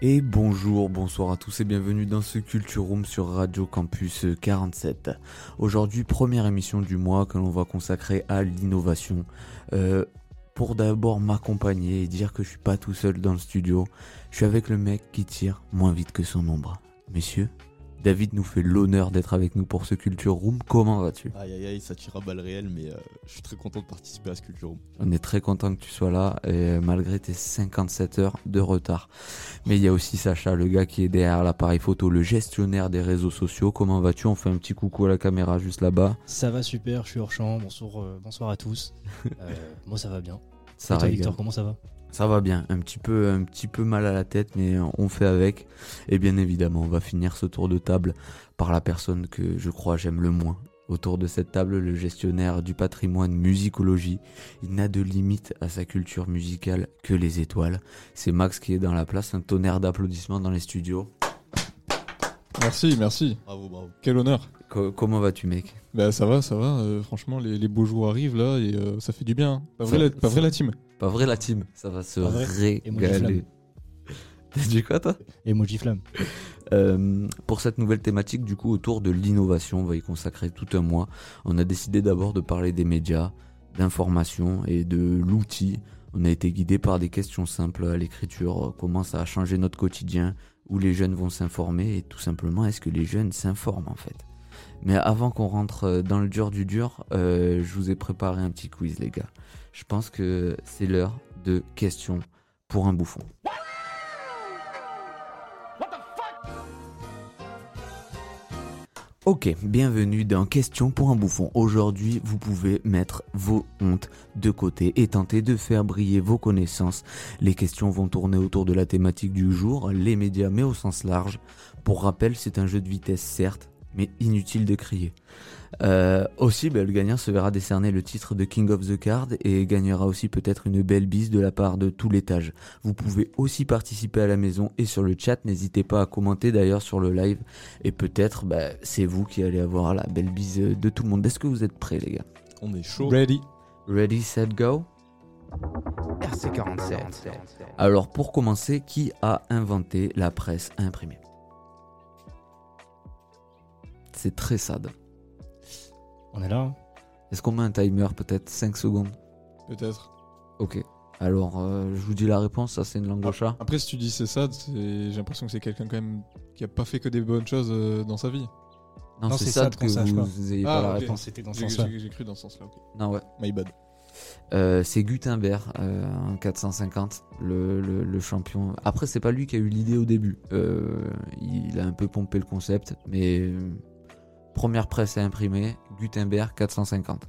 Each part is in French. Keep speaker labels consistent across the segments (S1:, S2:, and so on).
S1: Et bonjour, bonsoir à tous et bienvenue dans ce Culture Room sur Radio Campus 47. Aujourd'hui, première émission du mois que l'on va consacrer à l'innovation. Euh, pour d'abord m'accompagner et dire que je suis pas tout seul dans le studio, je suis avec le mec qui tire moins vite que son ombre. Messieurs, David nous fait l'honneur d'être avec nous pour ce Culture Room. Comment vas-tu?
S2: Aïe aïe aïe, ça tire à balles réelles, mais euh, je suis très content de participer à ce Culture Room.
S1: On est très content que tu sois là, et malgré tes 57 heures de retard. Mais il y a aussi Sacha, le gars qui est derrière l'appareil photo, le gestionnaire des réseaux sociaux. Comment vas-tu? On fait un petit coucou à la caméra juste là-bas.
S3: Ça va super, je suis hors champ. Bonsoir, euh, bonsoir à tous. Euh, moi ça va bien.
S1: Ça
S3: Et toi. Victor, comment ça va?
S1: Ça va bien, un petit peu, un petit peu mal à la tête, mais on fait avec. Et bien évidemment, on va finir ce tour de table par la personne que je crois j'aime le moins. Autour de cette table, le gestionnaire du patrimoine musicologie. Il n'a de limite à sa culture musicale que les étoiles. C'est Max qui est dans la place, un tonnerre d'applaudissements dans les studios.
S4: Merci, merci.
S2: Bravo, bravo.
S4: Quel honneur.
S1: Co- comment vas-tu, mec?
S4: Bah ça va, ça va. euh, franchement, les, les beaux jours arrivent là et euh, ça fait du bien. hein. Pas vrai,
S1: Ça-
S4: la, pas vrai la team
S1: Pas vrai la team, ça va se régaler. T'as dit quoi toi?
S3: Emoji flamme.
S1: Euh, pour cette nouvelle thématique, du coup, autour de l'innovation, on va y consacrer tout un mois. On a décidé d'abord de parler des médias, d'information et de l'outil. On a été guidé par des questions simples à l'écriture, comment ça a changé notre quotidien, où les jeunes vont s'informer et tout simplement, est-ce que les jeunes s'informent en fait? Mais avant qu'on rentre euh, dans le dur du dur, euh, je vous ai préparé un petit quiz les gars. Je pense que c'est l'heure de questions pour un bouffon. Ok, bienvenue dans Question pour un bouffon. Aujourd'hui, vous pouvez mettre vos hontes de côté et tenter de faire briller vos connaissances. Les questions vont tourner autour de la thématique du jour, les médias, mais au sens large. Pour rappel, c'est un jeu de vitesse, certes, mais inutile de crier. Euh, aussi, ben, le gagnant se verra décerner le titre de King of the Card et gagnera aussi peut-être une belle bise de la part de tout l'étage. Vous pouvez aussi participer à la maison et sur le chat, n'hésitez pas à commenter d'ailleurs sur le live et peut-être ben, c'est vous qui allez avoir la belle bise de tout le monde. Est-ce que vous êtes prêts les gars?
S2: On est chaud.
S4: Ready.
S1: Ready, set, go?
S5: RC47.
S1: Alors pour commencer, qui a inventé la presse imprimée? C'est très sad.
S3: On est là. hein
S1: Est-ce qu'on met un timer peut-être 5 secondes?
S4: Peut-être.
S1: Ok. Alors euh, je vous dis la réponse, ça c'est une langue au chat.
S4: Après, si tu dis c'est ça, c'est- j'ai l'impression que c'est quelqu'un quand même qui a pas fait que des bonnes choses euh, dans sa vie.
S1: Non,
S3: Non,
S1: c'est
S3: c'est
S1: sad
S3: sad
S1: que
S3: qu'on sache pas.
S1: vous
S4: Ah,
S1: pas la
S4: ok.
S1: réponse.
S3: C'était dans ce
S4: J'ai
S3: sens-là.
S4: j'ai- j'ai cru dans ce sens-là. ok.
S1: Non ouais.
S4: My bad.
S1: Euh, c'est Gutenberg euh, en 450, le, le- le champion. Après, c'est pas lui qui a eu l'idée au début. Euh, il a un peu pompé le concept, mais euh, première presse à imprimer, Gutenberg 450.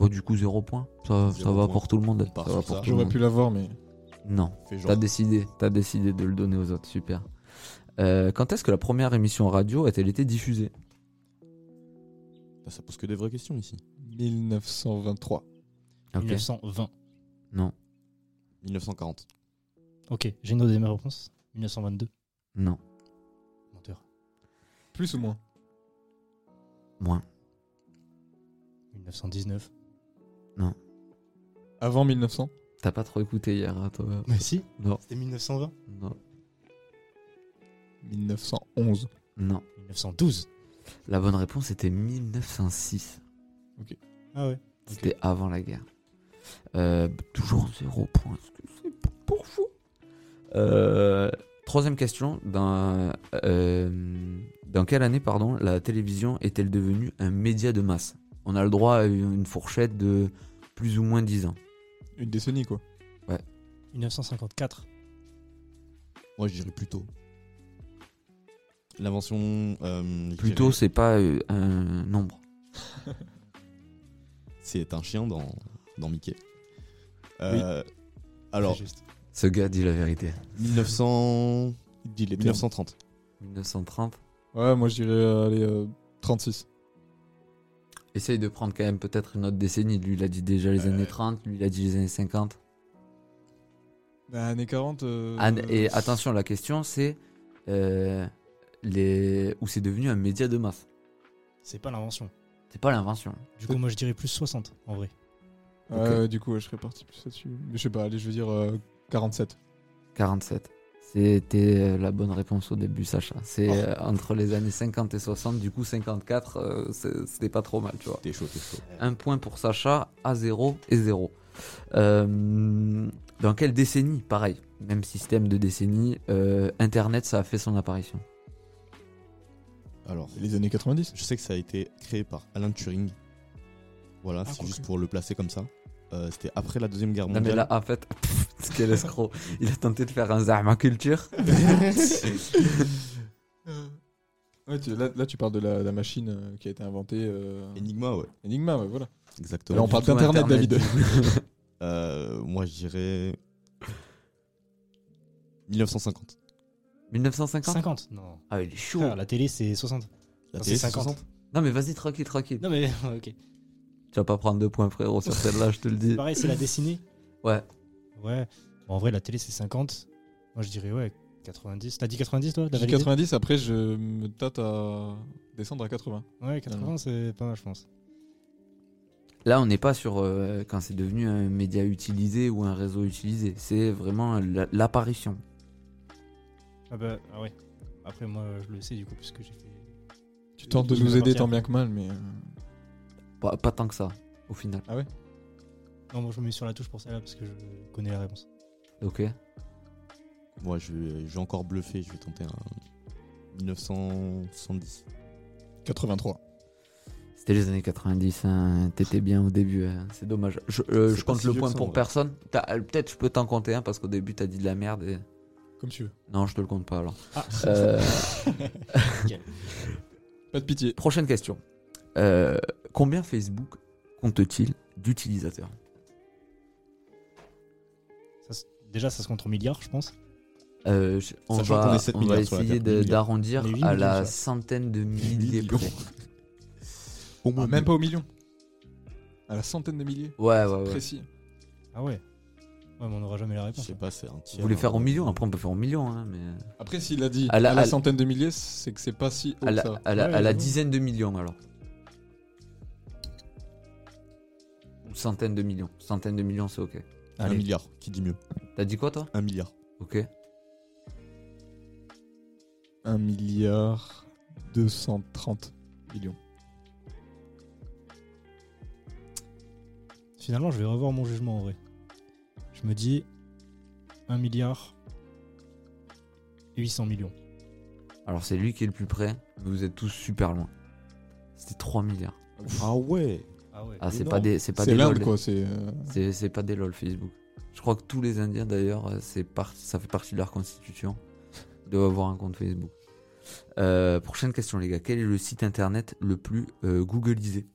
S1: Bon, du coup, zéro point. Ça, va
S2: point.
S1: pour tout le monde.
S2: On part
S1: Ça va
S2: sur
S1: pour
S2: ça.
S1: tout le
S4: J'aurais
S1: monde.
S4: pu l'avoir, mais
S1: Non, t'as décidé. T'as décidé de le donner aux autres. Super. Euh, quand est-ce que la première émission radio a-t-elle été diffusée?
S2: Ah, Ça pose que des vraies questions ici.
S4: 1923.
S1: Ok.
S3: 1920.
S1: Non,
S2: 1940.
S3: Ok, j'ai une deuxième réponse. 1922.
S1: non,
S3: Menteur.
S4: Plus ou moins
S1: moins.
S3: 1919.
S4: Avant 1900
S1: T'as pas trop écouté hier, hein, toi
S3: Mais si,
S1: Non,
S3: c'était 1920.
S1: non,
S4: 1911.
S1: non.
S3: 1912.
S1: La bonne réponse était 1906.
S3: Ah ouais.
S1: C'était avant la guerre. Euh, toujours zéro point. Est-ce que c'est pas pour vous? Euh, Troisième question. Dans, euh, dans quelle année, pardon, la télévision est-elle devenue un média de masse? On a le droit à une fourchette de plus ou moins 10 ans.
S4: Une décennie, quoi.
S3: 1954.
S2: Moi, je dirais plutôt. L'invention. euh,
S1: Plutôt, c'est pas euh, un nombre.
S2: C'est un chien dans, dans Mickey. Euh, Alors.
S1: Ce gars dit la vérité.
S2: 1900...
S4: Dis les termes.
S2: 1930.
S1: 1930.
S4: Ouais, moi je dirais euh, allez, euh, 36.
S1: Essaye de prendre quand même peut-être une autre décennie. Lui, il a dit déjà les
S4: Euh.
S1: années 30, lui, il a dit les années 50.
S4: Bah, années 40. euh,
S1: et attention, la question c'est euh, les... où c'est devenu un média de masse?
S3: C'est pas l'invention.
S1: C'est pas l'invention.
S3: Du coup, moi, je dirais plus 60 en vrai.
S4: Ouais,
S1: Ok.
S4: ouais, du coup, ouais, je serais parti plus là-dessus. Mais je sais pas, allez, je veux dire euh, 47.
S1: 47. C'était euh, la bonne réponse au début, Sacha. C'est
S4: Oh.
S1: euh, entre les années 50 et 60, du coup 54, euh, c'était pas trop mal, tu vois.
S2: T'es chaud, t'es chaud.
S1: Un point pour Sacha, à 0 et 0. Euh, dans quelle décennie Pareil, même système de décennie, euh, Internet, ça a fait son apparition?
S2: Alors,
S4: Les années 90
S2: je sais que ça a été créé par Alan Turing. Voilà,
S4: Ah,
S2: c'est juste pour le placer comme ça. Euh, C'était après la Deuxième Guerre
S1: Non mais
S2: mondiale.
S1: là, en fait, quel escroc. Il a tenté de faire un Zahma culture.
S4: Ouais, tu- là, là, tu parles de la, la machine euh, qui a été inventée. euh,
S2: Enigma, ouais.
S4: Enigma, ouais, voilà.
S2: Exactement.
S4: Là, on parle
S1: tout
S4: d'Internet,
S1: Internet.
S4: David.
S2: Euh, moi, je dirais 1950.
S1: 1950
S3: 50 Non.
S1: Ah, il est chaud.
S3: Frère, la télé, c'est 60.
S2: La
S3: Non,
S2: télé,
S3: c'est
S2: c'est
S3: 50.
S2: 60.
S1: Non mais vas-y, tranquille, tranquille.
S3: Non, mais ok.
S1: Tu vas pas prendre deux points, frérot, sur celle-là, je te le dis.
S3: Pareil, c'est la dessinée.
S1: Ouais.
S3: Ouais. Bon, en vrai, la télé, c'est 50. Moi, je dirais, ouais, 90. T'as dit 90, toi T'as
S4: J'ai
S3: validé
S4: 90, après, je me tâte à descendre à 80.
S3: Ouais, 80, c'est pas mal, je pense.
S1: Là, on n'est pas sur euh, quand c'est devenu un média utilisé ou un réseau utilisé. C'est vraiment la- l'apparition.
S3: Ah bah, ah ouais. Après, moi, je le sais, du coup, puisque j'ai fait.
S4: Tu tentes de nous aider
S3: partir.
S4: tant bien que mal, mais.
S1: Pas, pas tant que ça, au final.
S3: Non, moi, je me mets sur la touche pour celle-là, parce que je connais la réponse.
S1: Ok.
S2: Moi, je vais, je vais encore bluffer. Je vais tenter un 1970.
S4: 83.
S1: C'était les années 90, hein. t'étais bien au début, hein. c'est dommage. Je, euh, je compte
S2: si
S1: le point pour personne. T'as- euh, Peut-être je peux t'en compter un parce qu'au début t'as dit de la merde et...
S4: Comme tu veux.
S1: Non, je te le compte pas alors.
S3: Ah,
S1: Euh,
S4: Pas de pitié.
S1: prochaine question. Euh, combien Facebook compte-t-il d'utilisateurs
S3: Ça déjà, ça se compte en milliards, je pense.
S1: Euh, je- on va,
S2: est 7
S1: on va
S2: milliards sur la
S1: essayer
S2: Terre,
S1: de-
S2: 8 milliards.
S1: d'arrondir
S3: On est 8
S1: à
S3: millions
S1: la centaine de milliers
S2: millions. Au
S4: Ah,
S2: moins
S4: même pas au million. À la centaine de milliers.
S1: Ouais, ouais, ouais.
S4: Précis.
S3: Ah ouais. Ouais, mais on n'aura jamais la
S2: Je
S3: réponse.
S2: sais pas, c'est un tiers.
S1: Vous voulez faire
S2: hein.
S1: au million Après on peut faire au million, hein, mais...
S4: Après, s'il a dit
S1: À la-
S4: à centaine de milliers, c'est que c'est pas si haut
S1: À la,
S4: ça.
S1: à la-
S3: Ouais,
S1: à la
S3: j'avoue.
S1: dizaine de millions alors. Centaine de millions. Centaine de millions c'est ok.
S2: Un
S3: Allez.
S2: milliard, qui dit mieux
S1: T'as dit quoi toi
S2: Un milliard.
S1: Ok.
S4: 1 milliard 230 millions.
S3: Finalement, je vais revoir mon jugement en vrai. Je me dis 1 milliard 800 millions.
S1: Alors c'est lui qui est le plus près, mais vous êtes tous super loin. C'était 3 milliards.
S2: Ah ouais
S3: Ah ouais.
S1: Ah c'est pas des c'est pas des lol.
S4: quoi. C'est. euh,
S1: C'est c'est pas des lol Facebook. Je crois que tous les Indiens d'ailleurs, euh, c'est par- ça fait partie de leur constitution. Doivent avoir un compte Facebook. Euh, prochaine question les gars, quel est le site internet le plus euh, googlisé?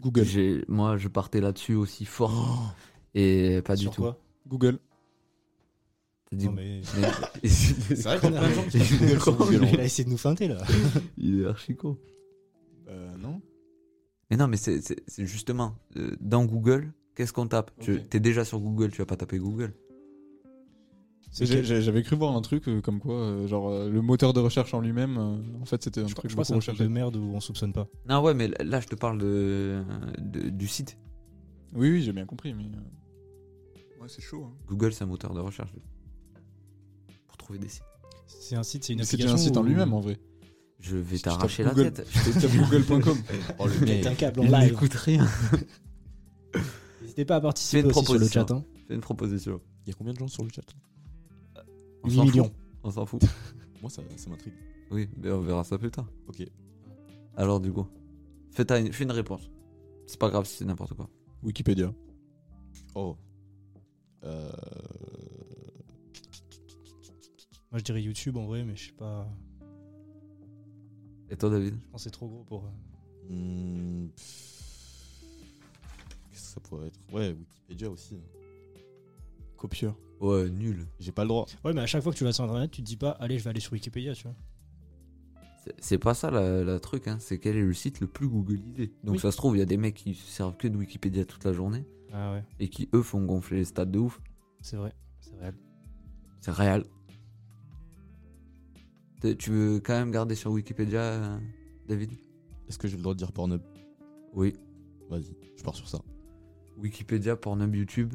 S4: Google.
S1: Moi je partais là-dessus aussi fort et pas du tout.
S3: quoi?
S4: Google.
S1: T'as dit-
S3: Non, mais...
S2: C'est vrai qu'il y a plein de gens qui font Google sur Google.
S3: Il a essayé de nous feinter là.
S1: Il est archi con.
S4: Euh, non.
S1: Mais non, mais c'est c'est- c'est justement euh, dans Google, qu'est-ce qu'on tape? Tu es déjà sur Google, tu vas pas taper Google.
S3: C'est
S4: J'avais cru voir un truc euh, comme quoi, euh, genre euh, le moteur de recherche en lui-même, en fait, c'était un
S3: Je
S4: truc
S3: je c'est
S4: beaucoup
S3: un truc de merde où on soupçonne pas.
S1: Non, ouais, mais là je te parle de, de- du site.
S4: Oui, oui, j'ai bien compris, mais. Ouais, c'est chaud. hein.
S1: Google, c'est un moteur de recherche. Pour trouver des sites.
S3: C'est un site, c'est une
S4: Mais C'est
S3: application.
S4: déjà un site en lui-même en vrai.
S1: Je vais t'arracher la
S4: Google-
S1: tête.
S4: Tapes google.com.
S2: Oh, le
S3: Pète un
S2: mec.
S3: câble en
S1: Il
S3: live.
S1: n'écoute rien.
S3: N'hésitez pas à participer aussi sur le chat. Hein.
S1: Fais une proposition.
S2: Il y a combien de gens sur le chat?
S1: On
S3: 8
S1: s'en fout.
S3: millions.
S1: On s'en fout.
S2: Moi, ça, ça m'intrigue.
S1: Oui, mais on verra ça plus tard.
S2: Ok.
S1: Alors, du coup, fais, ta- fais une réponse. C'est pas grave si c'est n'importe quoi.
S4: Wikipédia.
S2: Oh. Euh...
S3: Moi je dirais YouTube en vrai, mais je sais pas.
S1: Et toi, David
S3: Je pense que c'est trop gros pour. euh,
S2: hmm, Qu'est-ce ça pourrait être? Ouais, Wikipédia aussi.
S4: Copieur.
S1: Ouais, nul.
S2: J'ai pas le droit.
S3: Ouais, mais à chaque fois que tu vas sur internet, tu te dis pas, allez, je vais aller sur Wikipédia, tu vois.
S1: C'est- pas ça la, la truc, hein. c'est quel est le site le plus googlisé. Donc
S3: Oui.
S1: ça se trouve, il y a des mecs qui se servent que de Wikipédia toute la journée
S3: Ah ouais,
S1: et qui eux font gonfler les stats de ouf.
S3: c'est vrai, c'est réel.
S1: C'est réel. Tu veux quand même garder sur Wikipédia, euh, David?
S2: Est-ce que j'ai le droit de dire Pornhub?
S1: Oui.
S2: Vas-y, je pars sur ça.
S1: Wikipédia, Pornhub, YouTube.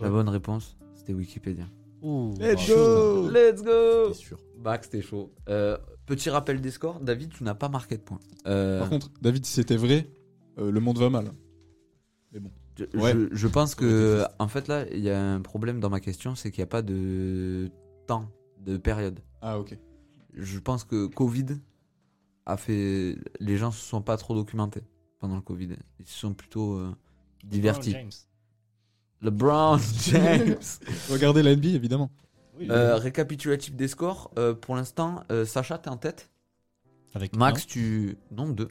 S1: La bonne réponse, c'était Wikipédia.
S3: Ouh,
S4: Let's
S3: chaud.
S4: go
S1: Let's go
S2: C'est sûr.
S1: Max, t'es chaud. Euh, petit rappel des scores. David, tu n'as pas marqué de points. Euh,
S4: Par contre, David, si c'était vrai, euh, le monde va mal.
S1: je,
S4: ouais.
S1: je- je pense que, en fait, là, il y a un problème dans ma question, c'est qu'il n'y a pas de temps, de période.
S4: Ah, ok.
S1: Je pense que Covid a fait. Les gens se sont pas trop documentés pendant le Covid. Ils se sont plutôt euh, divertis.
S3: James.
S1: LeBron James.
S4: Regardez la NBA, évidemment.
S3: Oui,
S1: Euh, récapitulatif des scores. euh, pour l'instant, euh, Sacha, t'es en tête.
S3: Avec
S1: Max, tu. Non, deux.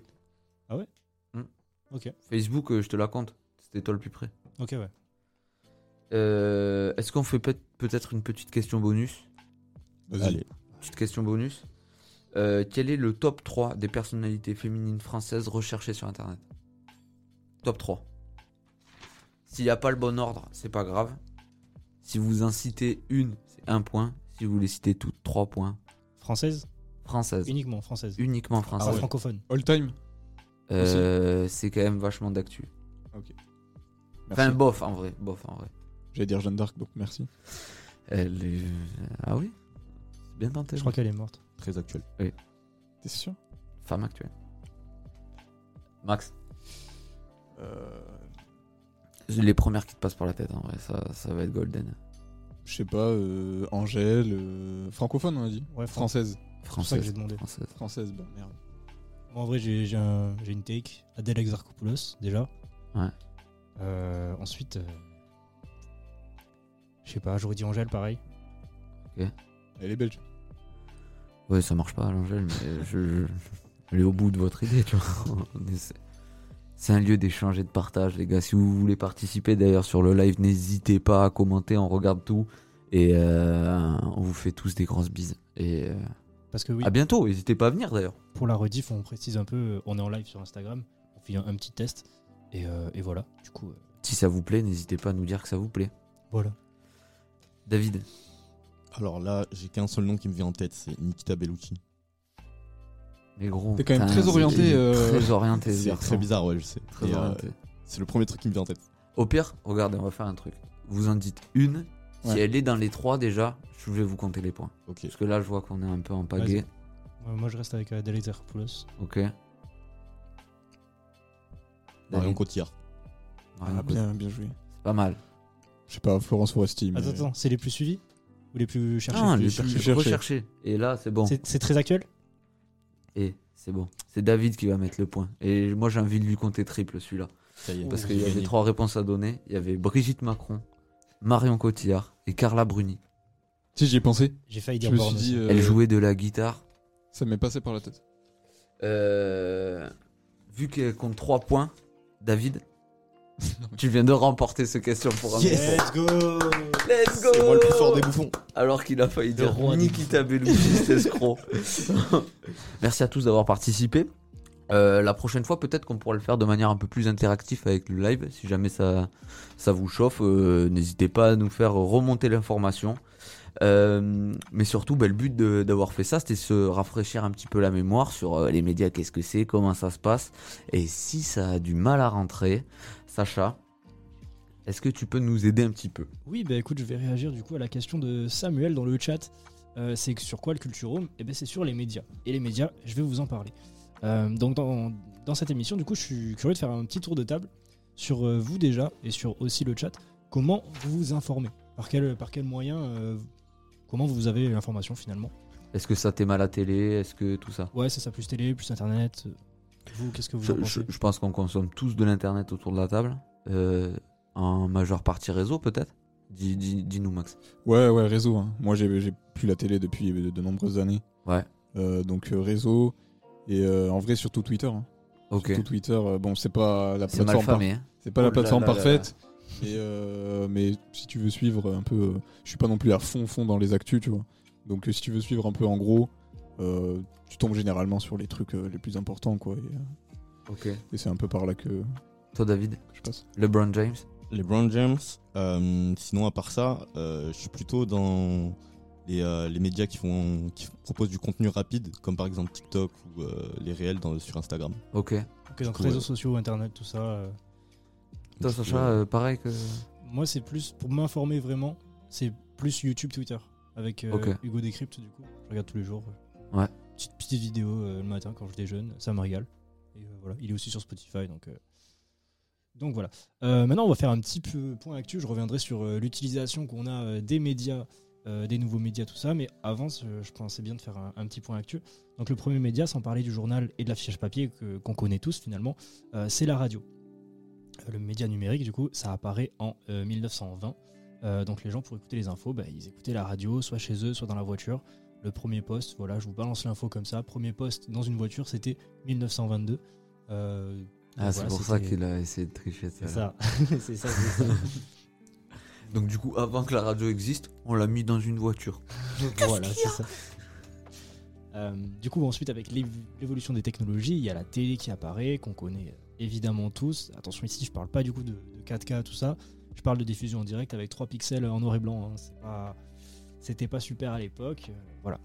S3: Ok,
S1: Facebook, euh, je te la compte. C'était toi le plus près.
S3: ok, ouais.
S1: Euh, Est-ce qu'on fait peut- peut-être une petite question bonus?
S4: Vas-y.
S2: Allez.
S1: Petite question bonus. Euh, quel est le top 3 des personnalités féminines françaises recherchées sur Internet? Top 3. S'il n'y a pas le bon ordre, c'est pas grave. Si vous en citez une, c'est un point. Si vous les citez toutes, trois points.
S3: Française?
S1: Françaises.
S3: Uniquement française.
S1: Uniquement
S3: Pas
S1: françaises.
S3: francophone.
S4: All time?
S1: Euh, c'est quand même vachement d'actu.
S4: Merci.
S1: Enfin, bof en vrai. Bof en vrai.
S4: J'allais dire Jeanne d'Arc, donc merci.
S1: Elle est... Ah oui? Bien tenté.
S3: Je crois qu'elle est morte.
S2: Très actuel.
S4: T'es sûr?
S1: Femme actuelle. Max.
S4: euh,
S1: Les premières qui te passent par la tête, en vrai, ça, ça va être golden.
S4: Je sais pas, euh, Angèle. euh, francophone, on a dit
S3: Ouais, Fran-
S4: Française.
S3: C'est pour ça que j'ai
S1: Française.
S3: demandé.
S1: Française.
S4: Française, bah merde.
S3: Moi, en vrai, j'ai j'ai un- j'ai une take. Adèle Exarchopoulos, déjà.
S1: Ouais.
S3: Euh, ensuite, euh, je sais pas, j'aurais dit Angèle, pareil.
S4: Elle est belge.
S1: Ouais, ça marche pas, l'Angèle, mais je, je, je vais au bout de votre idée, tu vois. C'est un lieu d'échange et de partage, les gars. Si vous voulez participer d'ailleurs sur le live, n'hésitez pas à commenter, on regarde tout. Et euh, on vous fait tous des grosses bises. Et euh,
S3: Parce que oui,
S1: à bientôt, n'hésitez pas à venir d'ailleurs.
S3: pour la rediff, on précise un peu, euh, on est en live sur Instagram, on fait un, un petit test. Et, euh, et voilà, du coup, euh,
S1: Si ça vous plaît, n'hésitez pas à nous dire que ça vous plaît.
S3: voilà.
S1: David,
S2: Alors là, j'ai qu'un seul nom qui me vient en tête, c'est Nikita Bellucci.
S1: mais gros.
S4: T'es quand même très orienté,
S1: c'est
S4: euh,
S1: Très orienté, ce
S2: C'est très bizarre, ouais, je sais.
S1: Très
S2: Et, euh,
S1: orienté.
S2: c'est le premier truc qui me vient en tête.
S1: Au pire, regardez, on va faire un truc. Vous en dites une. Si elle est dans les trois déjà, je vais vous compter les points.
S2: Ok.
S1: Parce que là, je vois qu'on est un peu en pagaie.
S3: Ouais, moi, je reste avec Adèle Exarchopoulos.
S1: Ok.
S2: Marion. Cotillard.
S1: Marion
S4: Ah, bien joué.
S1: C'est pas mal.
S4: Je sais pas, Florence Foresti. mais-
S3: Attends, attends, c'est les plus suivis? Ou les plus cherchés
S1: Ah,
S4: les
S1: plus
S4: chercher.
S1: recherchés. Et là, c'est bon.
S3: C'est très actuel?
S1: Et c'est bon. C'est David qui va mettre le point. Et moi, j'ai envie de lui compter triple celui-là. Parce qu'il y
S2: j'ai
S1: avait trois réponses à donner. Il y avait Brigitte Macron, Marion Cotillard et Carla Bruni.
S4: Si, j'y ai pensé.
S3: J'ai failli
S4: Je
S3: dire
S4: me
S3: Borne
S4: suis dit.
S3: aussi.
S4: euh,
S1: Elle jouait de la guitare.
S4: Ça m'est passé par la tête.
S1: Euh, vu qu'elle compte 3 points, David, tu viens de remporter ce question pour un
S3: Yes,
S1: bouffon.
S3: Let's go
S1: Let's go
S2: C'est moi le plus fort des bouffons.
S1: Alors qu'il a failli dire Nikita Bellucci, cet escroc. Merci à tous d'avoir participé. Euh, la prochaine fois, peut-être qu'on pourra le faire de manière un peu plus interactive avec le live. Si jamais ça, ça vous chauffe, euh, n'hésitez pas à nous faire remonter l'information. Euh, mais surtout, bah, le but d'avoir fait ça, c'était se rafraîchir un petit peu la mémoire sur euh, les médias, qu'est-ce que c'est, comment ça se passe? Et si ça a du mal à rentrer, Sacha, est-ce que tu peux nous aider un petit peu
S3: Oui, bah écoute, je vais réagir du coup à la question de Samuel dans le chat. Euh, c'est sur quoi le Culturome Eh ben c'est sur les médias. Et les médias, je vais vous en parler. Euh, donc dans, dans cette émission, du coup, je suis curieux de faire un petit tour de table sur euh, vous déjà et sur aussi le chat. Comment vous vous informez? Par quel, par quel moyen Comment vous avez l'information finalement?
S1: Est-ce que ça t'aime à la télé? Est-ce que tout ça?
S3: Ouais, c'est ça, plus télé, plus internet. Vous, qu'est-ce que vous
S1: je,
S3: en pensez
S1: je- je pense qu'on consomme tous de l'internet autour de la table. Euh, en majeure partie réseau, peut-être? Dis- dis- Dis-nous, Max.
S4: Ouais, ouais, réseau. hein. Moi, j'ai j'ai plus la télé depuis de, de nombreuses années.
S1: Ouais.
S4: Euh, donc, euh, réseau. Et euh, en vrai, surtout Twitter. hein.
S1: Ok.
S4: Surtout Twitter, euh, bon, c'est pas la
S1: C'est mal
S4: plateforme, par-
S1: famé. hein.
S4: c'est pas
S1: Oh
S4: la
S1: là
S4: plateforme
S1: là là
S4: parfaite. Mais, euh, mais si tu veux suivre un peu, euh, je suis pas non plus à fond fond dans les actus, tu vois. Donc si tu veux suivre un peu en gros, euh, tu tombes généralement sur les trucs euh, les plus importants, quoi. Et, euh,
S1: Ok.
S4: et c'est un peu par là que, que
S1: Toi, David
S4: je passe.
S1: LeBron James
S2: LeBron James. euh, sinon, à part ça, euh, je suis plutôt dans les, euh, les médias qui, font, qui proposent du contenu rapide, comme par exemple TikTok ou euh, les réels dans, sur Instagram.
S1: Ok.
S3: Ok, donc
S2: coup,
S3: réseaux sociaux, internet, tout ça. euh,
S1: Toi, Sacha, pareil que.
S3: Moi, c'est plus pour m'informer vraiment, c'est plus YouTube, Twitter avec euh. Hugo Décrypte du coup. Je regarde tous les jours.
S1: Ouais.
S3: Petite, petite vidéo euh, le matin quand je déjeune, ça me régale. Et euh, voilà, il est aussi sur Spotify donc. euh, Donc voilà. Maintenant, on va faire un petit peu point actu. Je reviendrai sur l'utilisation qu'on a des médias, des nouveaux médias, tout ça. Mais avant, je pensais bien de faire un, petit point actu. Donc le premier média, sans parler du journal et de l'affichage papier qu'on connaît tous finalement, c'est la radio. Le média numérique, du coup, ça apparaît en euh, 1920. Euh, donc les gens, pour écouter les infos, bah, ils écoutaient la radio, soit chez eux, soit dans la voiture. Le premier poste, voilà, je vous balance l'info comme ça. Premier poste dans une voiture, c'était 1922. Euh,
S1: Ah,
S3: donc
S1: c'est
S3: voilà,
S1: pour ça qu'il a essayé de tricher.
S3: C'est
S1: ça.
S3: c'est ça.
S1: Donc, du coup, avant que la radio existe, on l'a mis dans une voiture.
S3: voilà, c'est ça. Euh, du coup, ensuite, avec l'év- l'évolution des technologies, il y a la télé qui apparaît, qu'on connaît évidemment tous. Attention ici, je parle pas du coup de, de 4K, tout ça. Je parle de diffusion en direct avec 3 pixels en noir et blanc. hein. C'est pas- C'était pas super à l'époque. euh, voilà.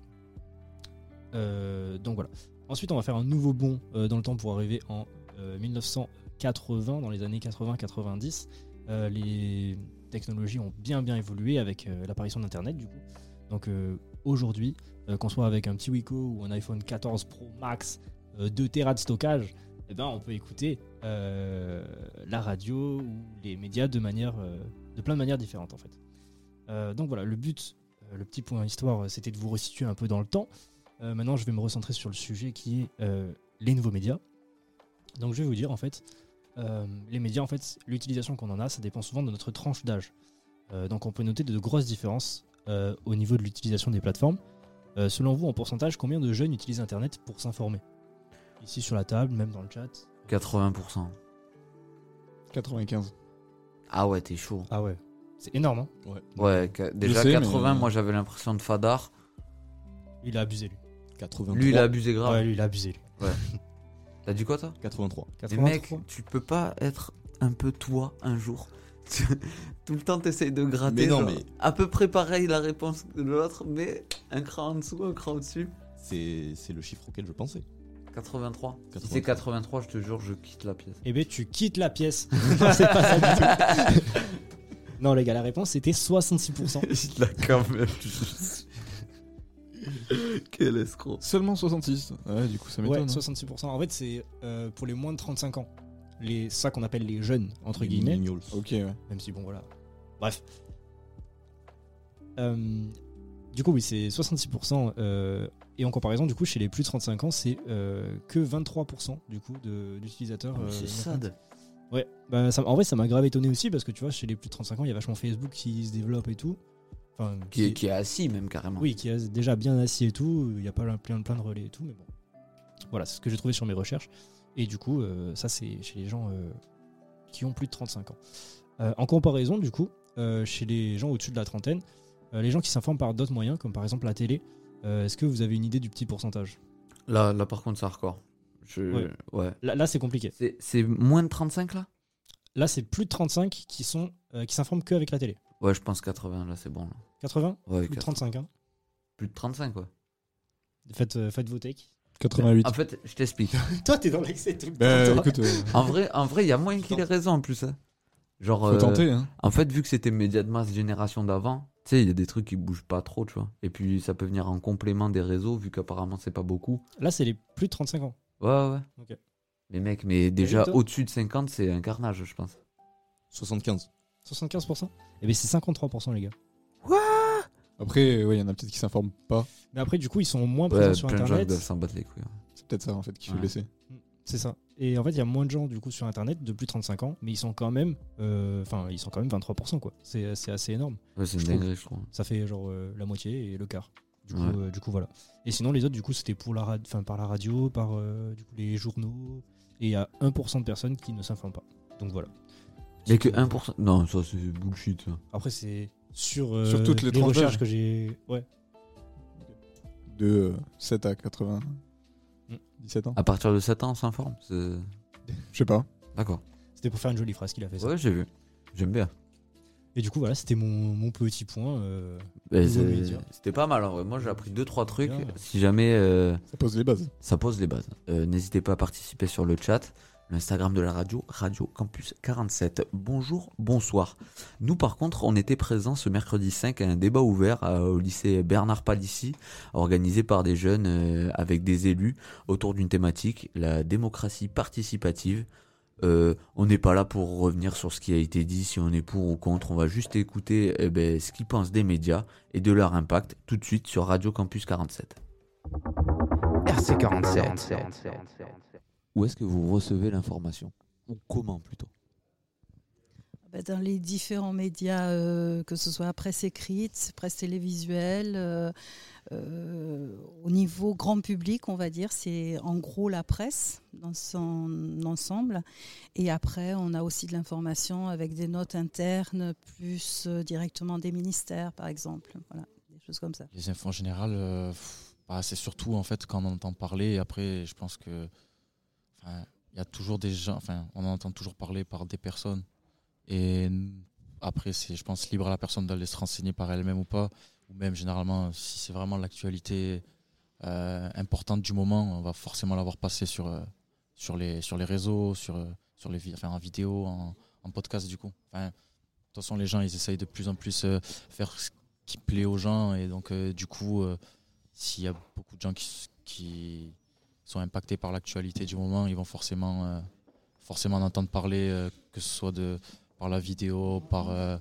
S3: Euh, donc voilà. Ensuite, on va faire un nouveau bond euh, dans le temps pour arriver en euh, 1980, dans les années 80-90. Euh, les technologies ont bien bien évolué avec l'apparition d'Internet du coup. Donc aujourd'hui, qu'on soit avec un petit Wiko ou un iPhone 14 Pro Max, euh, 2 Tera de stockage, eh ben, on peut écouter la radio ou les médias de, manière, de plein de manières différentes en fait. Donc voilà, le but, le petit point histoire, euh, c'était de vous resituer un peu dans le temps. Euh, maintenant, je vais me recentrer sur le sujet qui est euh, les nouveaux médias. Donc je vais vous dire en fait, euh, les médias en fait, l'utilisation qu'on en a, ça dépend souvent de notre tranche d'âge. Euh, donc on peut noter de grosses différences euh, au niveau de l'utilisation des plateformes. Euh, selon vous, en pourcentage, combien de jeunes utilisent Internet pour s'informer? Ici sur la table, même dans le chat.
S1: 80%.
S4: 95.
S1: Ah ouais, t'es chaud.
S3: Ah ouais. C'est énorme, hein
S1: Ouais, ca- déjà
S4: sais,
S1: 80,
S4: mais-
S1: moi j'avais l'impression de Fadar.
S3: Il a abusé, lui.
S2: 83.
S1: Lui, il a abusé grave.
S3: Ouais, lui, il a abusé, lui.
S1: T'as dit quoi, toi?
S2: 83.
S1: Mais
S3: 83.
S1: mec, tu peux pas être un peu toi un jour Tout le temps, t'essayes de gratter.
S2: Mais non,
S1: genre,
S2: mais-
S1: À peu près pareil la réponse de l'autre, mais un cran en dessous, un cran au-dessus.
S2: C'est c'est le chiffre auquel je pensais.
S1: 83. Si
S2: 83.
S1: c'est 83, je te jure, je quitte la pièce.
S3: Eh ben, tu quittes la pièce. non, c'est pas ça du tout. non, les gars, la réponse c'était 66%.
S1: Il l'a quand même. Quel escroc.
S4: Seulement 66. Ouais, du coup, ça
S3: Ouais,
S4: m'étonne. hein.
S3: 66%. En fait, c'est euh, pour les moins de 35 ans. Les, ça qu'on appelle les jeunes, entre
S2: Les
S3: guillemets.
S2: millennials.
S4: Ok, ouais.
S3: Même si, bon, voilà. Bref. Euh, du coup, oui, c'est 66%. euh, et en comparaison, du coup, chez les plus de 35 ans, c'est euh, que 23% du coup de- d'utilisateurs. euh,
S1: c'est sad.
S3: Ouais, bah, ça, en vrai, ça m'a grave étonné aussi parce que tu vois, chez les plus de 35 ans, il y a vachement Facebook qui se développe et tout. Enfin,
S1: Qui est, qui est assis, même carrément.
S3: oui, qui est déjà bien assis et tout. Il y a pas plein, plein de relais et tout, mais bon. Voilà, c'est ce que j'ai trouvé sur mes recherches. Et du coup, euh, ça, c'est chez les gens euh, qui ont plus de 35 ans. Euh, en comparaison, du coup, euh, chez les gens au-dessus de la trentaine, euh, les gens qui s'informent par d'autres moyens, comme par exemple la télé, euh, est-ce que vous avez une idée du petit pourcentage?
S1: Là, là, par contre, c'est hardcore. Je...
S3: Ouais.
S1: Ouais.
S3: Là, là, c'est compliqué.
S1: C'est- moins de 35 là?
S3: Là, c'est plus de 35 qui sont euh, qui s'informent qu'avec la télé.
S1: Ouais, je pense 80 là, c'est bon. Là.
S3: 80
S1: Ouais,
S3: Plus de
S1: 80.
S3: 35, hein.
S1: Plus de 35 quoi.
S3: Faites, euh, faites vos takes.
S4: 88.
S1: En fait, je t'explique.
S3: Toi, t'es dans l'excès tout le
S4: Bah,
S3: temps.
S4: écoute, euh,
S1: En vrai, en vrai, il y a moyen qu'il ait raison en plus. hein. Genre,
S4: faut
S1: euh,
S4: tenter, hein.
S1: en fait, vu que c'était média de masse génération d'avant, tu sais, il y a des trucs qui bougent pas trop, tu vois. Et puis, ça peut venir en complément des réseaux, vu qu'apparemment, c'est pas beaucoup.
S3: Là, c'est les plus de 35 ans.
S1: Ouais, ouais.
S3: Ok.
S1: Mais mec, mais déjà
S3: toi
S1: au-dessus de 50, c'est un carnage, je pense.
S2: 75.
S3: 75% Eh bien, c'est 53%, les gars.
S4: Après, ouais, il y en a peut-être qui s'informent pas.
S3: Mais après, du coup, ils sont moins présents
S1: Ouais,
S3: sur
S1: plein de gens qui
S3: Internet.
S1: doivent s'en battre les couilles. hein.
S4: C'est peut-être ça, en fait, qu'il faut
S1: Ouais.
S4: laisser.
S3: C'est ça. Et en fait, il y a moins de gens, du coup, sur Internet de plus de 35 ans, mais ils sont quand même, euh, enfin, ils sont quand même 23%, quoi. C'est c'est assez énorme.
S1: Ouais, c'est une
S3: Je trouve.
S1: dinguerie, je trouve.
S3: Ça fait genre euh, la moitié et le quart. Du coup,
S1: Ouais.
S3: euh, du coup, voilà. Et sinon, les autres, du coup, c'était pour la enfin, par la radio, par euh, du coup, les journaux, Et il y a 1% de personnes qui ne s'informent pas. Donc voilà.
S1: Il y a que 1%. Non, ça c'est bullshit. ça.
S3: Après, c'est sur, euh,
S4: Sur toutes les
S3: recherches que j'ai. Ouais.
S4: De euh, 7 à 80.
S3: Mm.
S4: 17 ans
S1: À partir de 7 ans, on s'informe.
S4: Je sais pas.
S1: D'accord.
S3: C'était pour faire une jolie phrase qu'il a fait ça.
S1: Ouais, j'ai vu. J'aime bien.
S3: Et du coup, voilà, c'était mon, mon petit point. euh,
S1: Bah. C'était pas mal en vrai. Moi j'ai appris 2-3 trucs.
S3: Bien.
S1: Si jamais euh,
S4: Ça pose les bases.
S1: ça pose les bases. Euh, N'hésitez pas à participer sur le chat. L'Instagram de la radio, Radio Campus 47. Bonjour, bonsoir. Nous par contre, on était présents ce mercredi 5 à un débat ouvert au lycée Bernard Palissy, organisé par des jeunes euh, avec des élus autour d'une thématique, la démocratie participative. Euh, on n'est pas là pour revenir sur ce qui a été dit, si on est pour ou contre. On va juste écouter eh ben, ce qu'ils pensent des médias et de leur impact tout de suite sur Radio Campus 47.
S5: RC47.
S1: Où est-ce que vous recevez l'information? Ou comment plutôt?
S6: Dans les différents médias, euh, que ce soit presse écrite, presse télévisuelle, euh, euh, au niveau grand public, on va dire, c'est en gros la presse dans son ensemble. Et après, on a aussi de l'information avec des notes internes, plus directement des ministères, par exemple. Voilà, des choses comme ça.
S7: Les infos en général, bah, c'est surtout en fait quand on entend parler. Après, je pense que il y a toujours des gens. Enfin, on en entend toujours parler par des personnes. Et après, c'est, je pense, libre à la personne d'aller se renseigner par elle-même ou pas. Ou même généralement, si c'est vraiment l'actualité euh, importante du moment, on va forcément l'avoir passé sur euh, sur les sur les réseaux, sur euh, sur les enfin, en vidéo, en, podcast du coup. Enfin, de toute façon, les gens, ils essayent de plus en plus euh, faire ce qui plaît aux gens et donc du coup s'il y a beaucoup de gens qui, qui sont impactés par l'actualité du moment ils vont forcément forcément en entendre parler que ce soit de par la vidéo par euh,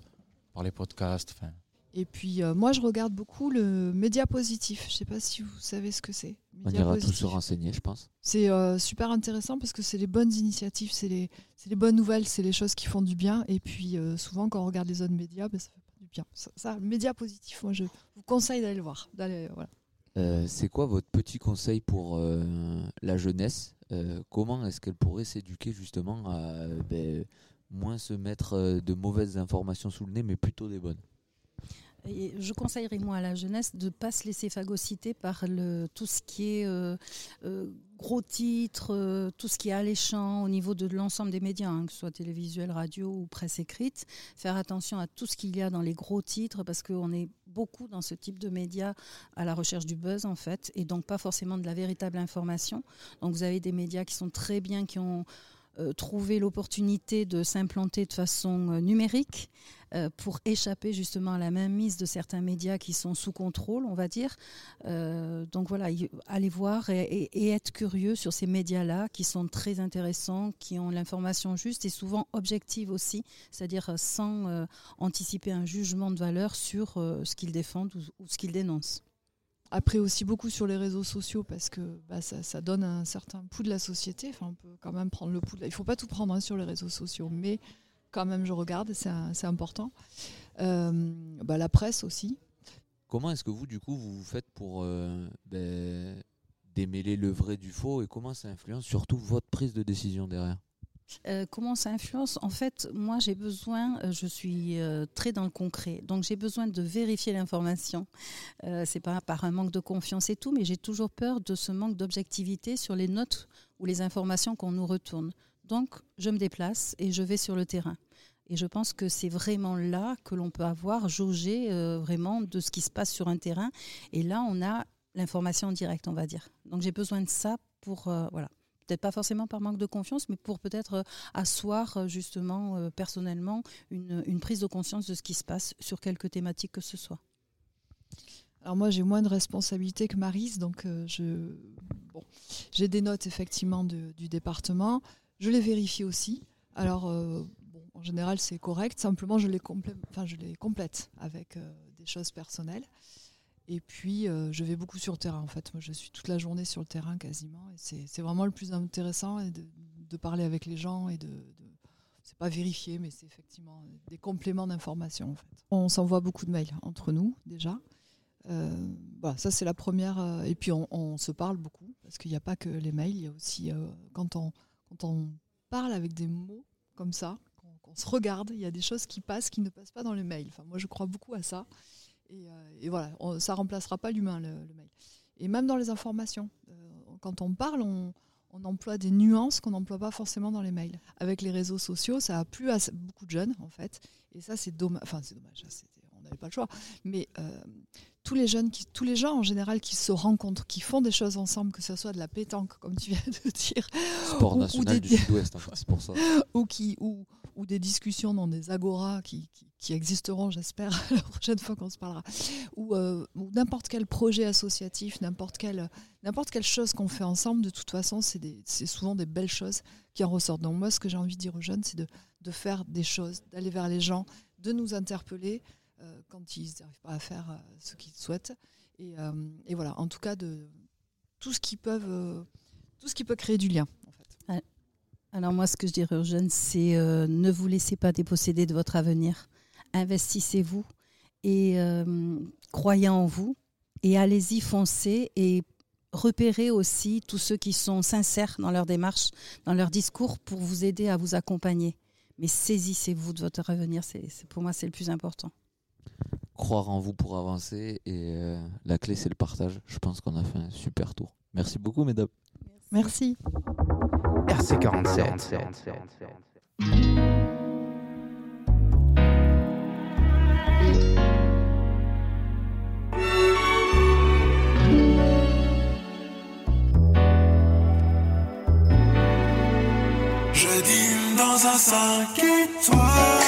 S7: par les podcasts enfin
S8: Et puis, euh, moi, je regarde beaucoup le média positif. Je sais pas si vous savez ce que c'est.
S1: On ira tous se renseigner, je pense.
S8: C'est euh, super intéressant parce que c'est les bonnes initiatives, c'est les, c'est les bonnes nouvelles, c'est les choses qui font du bien. Et puis, euh, souvent, quand on regarde les autres médias, ben, ça fait pas du bien. Ça, ça, le média positif, moi, je vous conseille d'aller le voir. D'aller, voilà.
S1: Euh, c'est quoi votre petit conseil pour euh, la jeunesse? Euh, Comment est-ce qu'elle pourrait s'éduquer justement à euh, ben, moins se mettre euh, de mauvaises informations sous le nez, mais plutôt des bonnes
S6: je conseillerais moi à la jeunesse de ne pas se laisser phagocyter par tout ce qui est euh, euh, gros titres, tout ce qui est alléchant au niveau de l'ensemble des médias, hein, que ce soit télévisuel, radio ou presse écrite. Faire attention à tout ce qu'il y a dans les gros titres parce qu'on est beaucoup dans ce type de médias à la recherche du buzz en fait et donc pas forcément de la véritable information. Donc vous avez des médias qui sont très bien, qui ont euh, trouvé l'opportunité de s'implanter de façon euh, numérique euh, pour échapper justement à la mainmise de certains médias qui sont sous contrôle, on va dire. Donc voilà, allez voir et, être curieux sur ces médias-là qui sont très intéressants, qui ont l'information juste et souvent objective aussi, c'est-à-dire sans anticiper un jugement de valeur sur ce qu'ils défendent ou ce qu'ils dénoncent.
S8: Après aussi beaucoup sur les réseaux sociaux parce que bah, ça, donne un certain pouls de la société. Enfin, on peut quand même prendre le pouls. Il faut pas tout prendre hein, sur les réseaux sociaux, mais quand même je regarde, c'est important. Euh, bah, la presse aussi.
S1: Comment est-ce que vous, du coup, vous vous faites pour euh, ben, démêler le vrai du faux et comment ça influence surtout votre prise de décision derrière?
S6: Euh, comment ça influence? En fait, moi, j'ai besoin, euh, je suis euh, très dans le concret, donc j'ai besoin de vérifier l'information. Euh, c'est pas par un manque de confiance et tout, mais j'ai toujours peur de ce manque d'objectivité sur les notes ou les informations qu'on nous retourne. Donc, je me déplace et je vais sur le terrain. Et je pense que c'est vraiment là que l'on peut avoir jaugé vraiment de ce qui se passe sur un terrain. Et là, on a l'information en direct, on va dire. Donc, j'ai besoin de ça pour, voilà peut-être pas forcément par manque de confiance, mais pour peut-être euh, asseoir euh, justement euh, personnellement une, prise de conscience de ce qui se passe sur quelque thématique que ce soit.
S8: Alors moi, j'ai moins de responsabilités que Marise, donc je, bon, j'ai des notes effectivement du département. Je les vérifie aussi. Alors, bon, en général, c'est correct. Simplement, je les, complè- je les complète avec des choses personnelles. Et puis, euh, je vais beaucoup sur le terrain. En fait, moi, je suis toute la journée sur le terrain quasiment. C'est, vraiment le plus intéressant de, parler avec les gens et de, c'est pas vérifier, mais c'est effectivement des compléments d'information. En fait. On s'envoie beaucoup de mails entre nous déjà. Euh, voilà, ça c'est la première. euh, et puis on, se parle beaucoup parce qu'il n'y a pas que les mails, il y a aussi quand on, quand on parle avec des mots comme ça, qu'on qu'on se regarde, il y a des choses qui passent qui ne passent pas dans le mail. Enfin, moi, je crois beaucoup à ça. Et, euh, et voilà, on- ça remplacera pas l'humain, le, mail. Et même dans les informations, euh, quand on parle, on, on emploie des nuances qu'on n'emploie pas forcément dans les mails. Avec les réseaux sociaux, ça a plu à beaucoup de jeunes, en fait. Et ça, c'est dommage. Enfin, c'est dommage. Hein, On n'avait pas le choix. Mais euh, tous les jeunes, qui, tous les gens en général qui se rencontrent, qui font des choses ensemble, que ce soit de la pétanque, comme tu viens de dire,
S9: Sport
S8: ou- ou
S9: national
S8: des-
S9: du Sud-Ouest, en fait, c'est pour ça.
S8: ou, qui, ou, ou des discussions dans des agoras qui, qui, qui existeront, j'espère, la prochaine fois qu'on se parlera, ou, euh, ou n'importe quel projet associatif, n'importe quelle, n'importe quelle chose qu'on fait ensemble, de toute façon, c'est, des, c'est souvent des belles choses qui en ressortent. Donc moi, ce que j'ai envie de dire aux jeunes, c'est de, de faire des choses, d'aller vers les gens, de nous interpeller quand ils n'arrivent pas à faire euh, ce qu'ils souhaitent. Et, euh, et voilà, en tout cas, de tout ce qui peuvent, euh, tout ce qui peut créer du lien.
S6: Alors moi, ce que je dirais aux jeunes, c'est euh, ne vous laissez pas déposséder de votre avenir. Investissez-vous et euh, croyez en vous et allez-y, foncez et repérez aussi tous ceux qui sont sincères dans leur démarche, dans leur discours pour vous aider à vous accompagner. Mais saisissez-vous de votre avenir, c'est- pour moi c'est le plus important.
S9: Croire en vous pour avancer et euh, la clé c'est le partage. Je pense qu'on a fait un super tour. Merci beaucoup, mesdames.
S8: Merci.
S5: RC47.
S10: Je dîne dans un 5 étoiles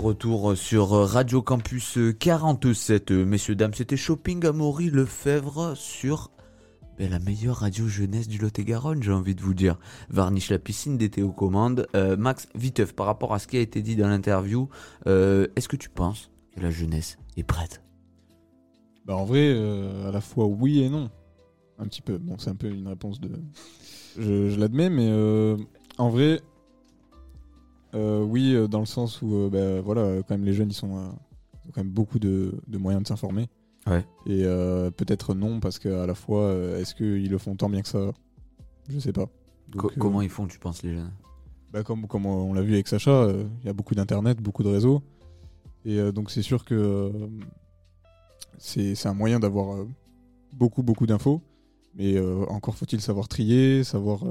S1: retour sur Radio Campus 47. Messieurs, dames, c'était Shopping Amaury Lefebvre sur ben, la meilleure radio jeunesse du Lot-et-Garonne, j'ai envie de vous dire. Varnish la piscine d'été aux commandes. Euh, Max Viteuf, par rapport à ce qui a été dit dans l'interview, euh, est-ce que tu penses que la jeunesse est prête?
S4: Bah en vrai, euh, à la fois oui et non. Un petit peu. Bon, c'est un peu une réponse de. Je, l'admets, mais en vrai, euh, oui, euh, dans le sens où, euh, bah, voilà, euh, quand même, les jeunes, ils sont, ils ont quand même beaucoup de, de moyens de s'informer.
S1: Ouais.
S4: Et peut-être non, parce qu'à la fois, est-ce qu'ils le font tant bien que ça? Je sais pas. Donc,
S1: Co- Comment ils font, tu penses, les jeunes?
S4: Bah, comme, comme on l'a vu avec Sacha, il y a beaucoup d'internet, beaucoup de réseaux. Et donc c'est sûr que c'est un moyen d'avoir beaucoup beaucoup d'infos, mais encore faut-il savoir trier, savoir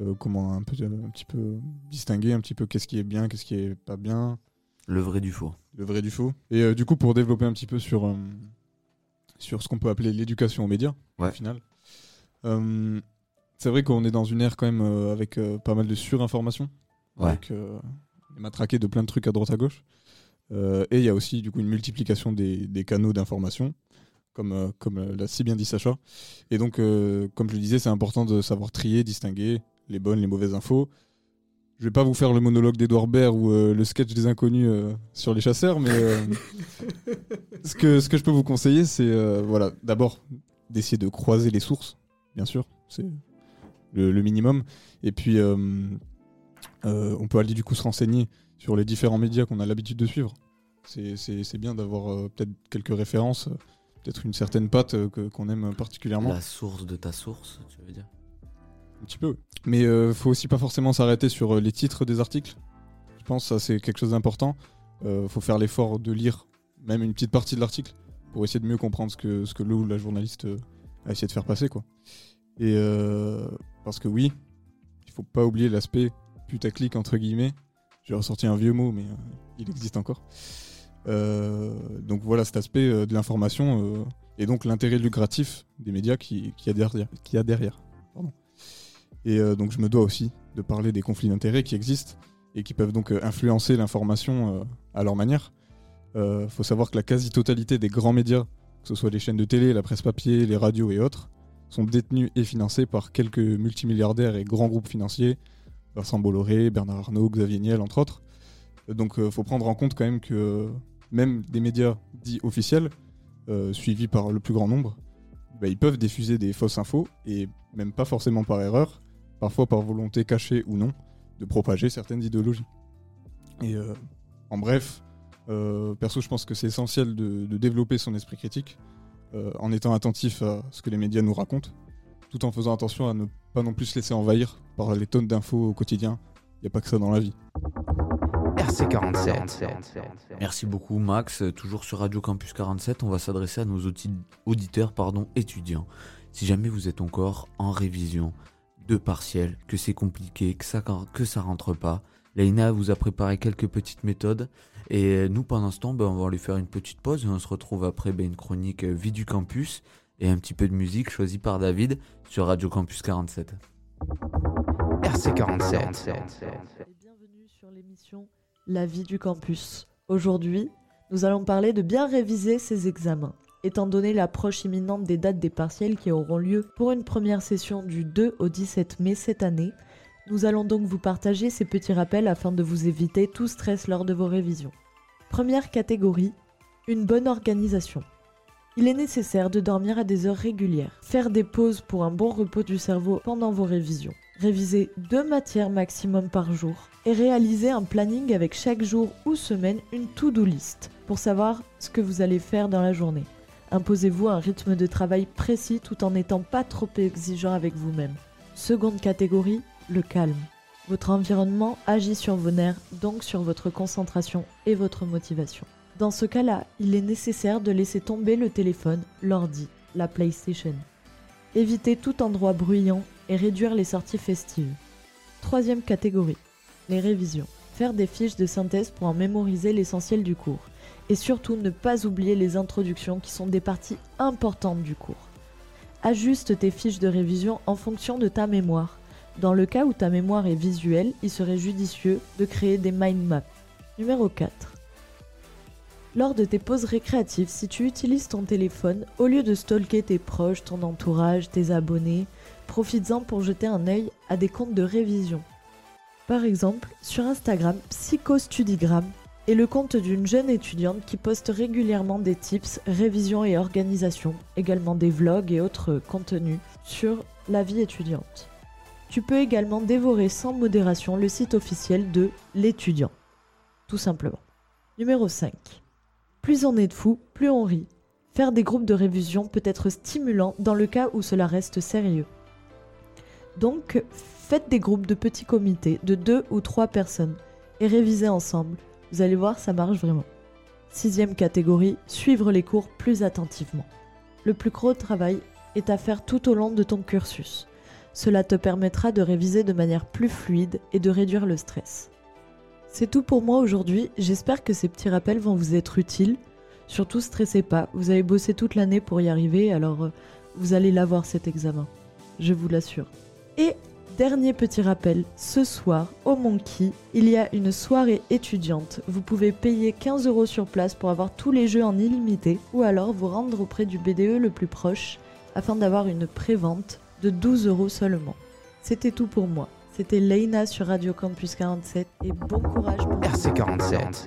S4: euh, comment un, peu, un petit peu distinguer un petit peu qu'est-ce qui est bien, qu'est-ce qui est pas bien,
S1: Le vrai du faux.
S4: le vrai du faux. Et euh, du coup pour développer un petit peu sur, euh, sur ce qu'on peut appeler l'éducation aux médias,
S1: Ouais.
S4: au final, c'est vrai qu'on est dans une ère quand même avec pas mal de surinformation,
S1: Ouais.
S4: avec on est matraqué de plein de trucs à droite à gauche. Et il y a aussi du coup une multiplication des, des canaux d'information, comme, comme l'a si bien dit Sacha. Et donc, euh, comme je le disais, c'est important de savoir trier, distinguer les bonnes, les mauvaises infos. Je vais pas vous faire le monologue d'Edouard Baird ou euh, le sketch des inconnus euh, sur les chasseurs, mais euh, ce, que, ce que je peux vous conseiller, c'est euh, voilà, d'abord d'essayer de croiser les sources, bien sûr, c'est le, le minimum. Et puis, euh, euh, on peut aller du coup se renseigner sur les différents médias qu'on a l'habitude de suivre. C'est- bien d'avoir euh, peut-être quelques références, peut-être une certaine patte euh, que- qu'on aime particulièrement.
S1: La source de ta source, tu veux dire?
S4: Un petit peu. Mais euh, faut aussi pas forcément s'arrêter sur euh, les titres des articles. Je pense que ça c'est quelque chose d'important. Euh, faut faire l'effort de lire même une petite partie de l'article pour essayer de mieux comprendre ce que, ce que le ou la journaliste euh, a essayé de faire passer. Quoi. Et euh, parce que oui, il faut pas oublier l'aspect putaclic entre guillemets. J'ai ressorti un vieux mot, mais euh, il existe encore. Donc voilà cet aspect de l'information et donc l'intérêt lucratif des médias qui, qui, a derrière, qui a derrière. Pardon. Et euh, donc je me dois aussi de parler des conflits d'intérêts qui existent et qui peuvent donc euh, influencer l'information euh, à leur manière. Il faut savoir que la quasi-totalité des grands médias, que ce soit les chaînes de télé, la presse papier, les radios et autres, sont détenus et financés par quelques multimilliardaires et grands groupes financiers, Vincent Bolloré, Bernard Arnault, Xavier Niel, entre autres. Donc il faut prendre en compte quand même que même des médias dits officiels, suivis par le plus grand nombre, bah, ils peuvent diffuser des fausses infos, et même pas forcément par erreur, parfois par volonté cachée ou non, de propager certaines idéologies. Et euh, en bref, euh, perso, je pense que c'est essentiel de, de développer son esprit critique euh, en étant attentif à ce que les médias nous racontent, tout en faisant attention à ne pas non plus se laisser envahir par les tonnes d'infos au quotidien. Il n'y a pas que ça dans la vie.
S5: RC47.
S1: Merci beaucoup Max. Toujours sur Radio Campus 47, on va s'adresser à nos audi- auditeurs pardon, étudiants. Si jamais vous êtes encore en révision de partiel, que c'est compliqué, que ça, que ça rentre pas, Leïna vous a préparé quelques petites méthodes. Et nous, pendant ce temps, ben, on va lui faire une petite pause et on se retrouve après ben, une chronique euh, Vie du campus et un petit peu de musique choisie par David sur Radio Campus 47.
S5: RC47.
S11: Bienvenue sur l'émission La vie du campus. Aujourd'hui, nous allons parler de bien réviser ses examens. Étant donné l'approche imminente des dates des partiels qui auront lieu pour une première session du 2 au 17 mai cette année, nous allons donc vous partager ces petits rappels afin de vous éviter tout stress lors de vos révisions. Première catégorie, une bonne organisation. Il est nécessaire de dormir à des heures régulières, faire des pauses pour un bon repos du cerveau pendant vos révisions, réviser deux matières maximum par jour et réaliser un planning avec chaque jour ou semaine une to-do list pour savoir ce que vous allez faire dans la journée. Imposez-vous un rythme de travail précis tout en n'étant pas trop exigeant avec vous-même. Seconde catégorie, le calme. Votre environnement agit sur vos nerfs, donc sur votre concentration et votre motivation. Dans ce cas-là, il est nécessaire de laisser tomber le téléphone, l'ordi, la PlayStation. Évitez tout endroit bruyant et réduire les sorties festives. Troisième catégorie, les révisions. Faire des fiches de synthèse pour en mémoriser l'essentiel du cours. Et surtout ne pas oublier les introductions qui sont des parties importantes du cours. Ajuste tes fiches de révision en fonction de ta mémoire. Dans le cas où ta mémoire est visuelle, il serait judicieux de créer des mind maps. Numéro 4. Lors de tes pauses récréatives, si tu utilises ton téléphone, au lieu de stalker tes proches, ton entourage, tes abonnés, profites-en pour jeter un œil à des comptes de révision. Par exemple, sur Instagram, Psychostudigram est le compte d'une jeune étudiante qui poste régulièrement des tips, révision et organisation, également des vlogs et autres contenus sur la vie étudiante. Tu peux également dévorer sans modération le site officiel de l'étudiant. Tout simplement. Numéro 5. Plus on est de fous, plus on rit. Faire des groupes de révision peut être stimulant dans le cas où cela reste sérieux. Donc, faites des groupes de petits comités de deux ou trois personnes et révisez ensemble. Vous allez voir, ça marche vraiment. Sixième catégorie, suivre les cours plus attentivement. Le plus gros travail est à faire tout au long de ton cursus. Cela te permettra de réviser de manière plus fluide et de réduire le stress. C'est tout pour moi aujourd'hui, j'espère que ces petits rappels vont vous être utiles. Surtout stressez pas, vous avez bossé toute l'année pour y arriver, alors euh, vous allez l'avoir cet examen. Je vous l'assure. Et dernier petit rappel, ce soir, au Monkey, il y a une soirée étudiante. Vous pouvez payer 15 euros sur place pour avoir tous les jeux en illimité, ou alors vous rendre auprès du BDE le plus proche, afin d'avoir une prévente de 12 euros seulement. C'était tout pour moi. C'était Leina sur Radio Campus 47 et bon courage pour
S5: RC47.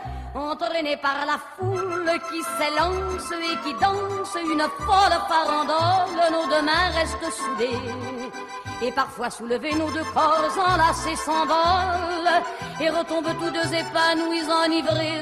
S12: Entraînés par la foule qui s'élance et qui danse une folle farandole, nos deux mains restent soudées. Et parfois soulevés, nos deux corps enlacés s'envolent et retombent tous deux épanouis, enivrés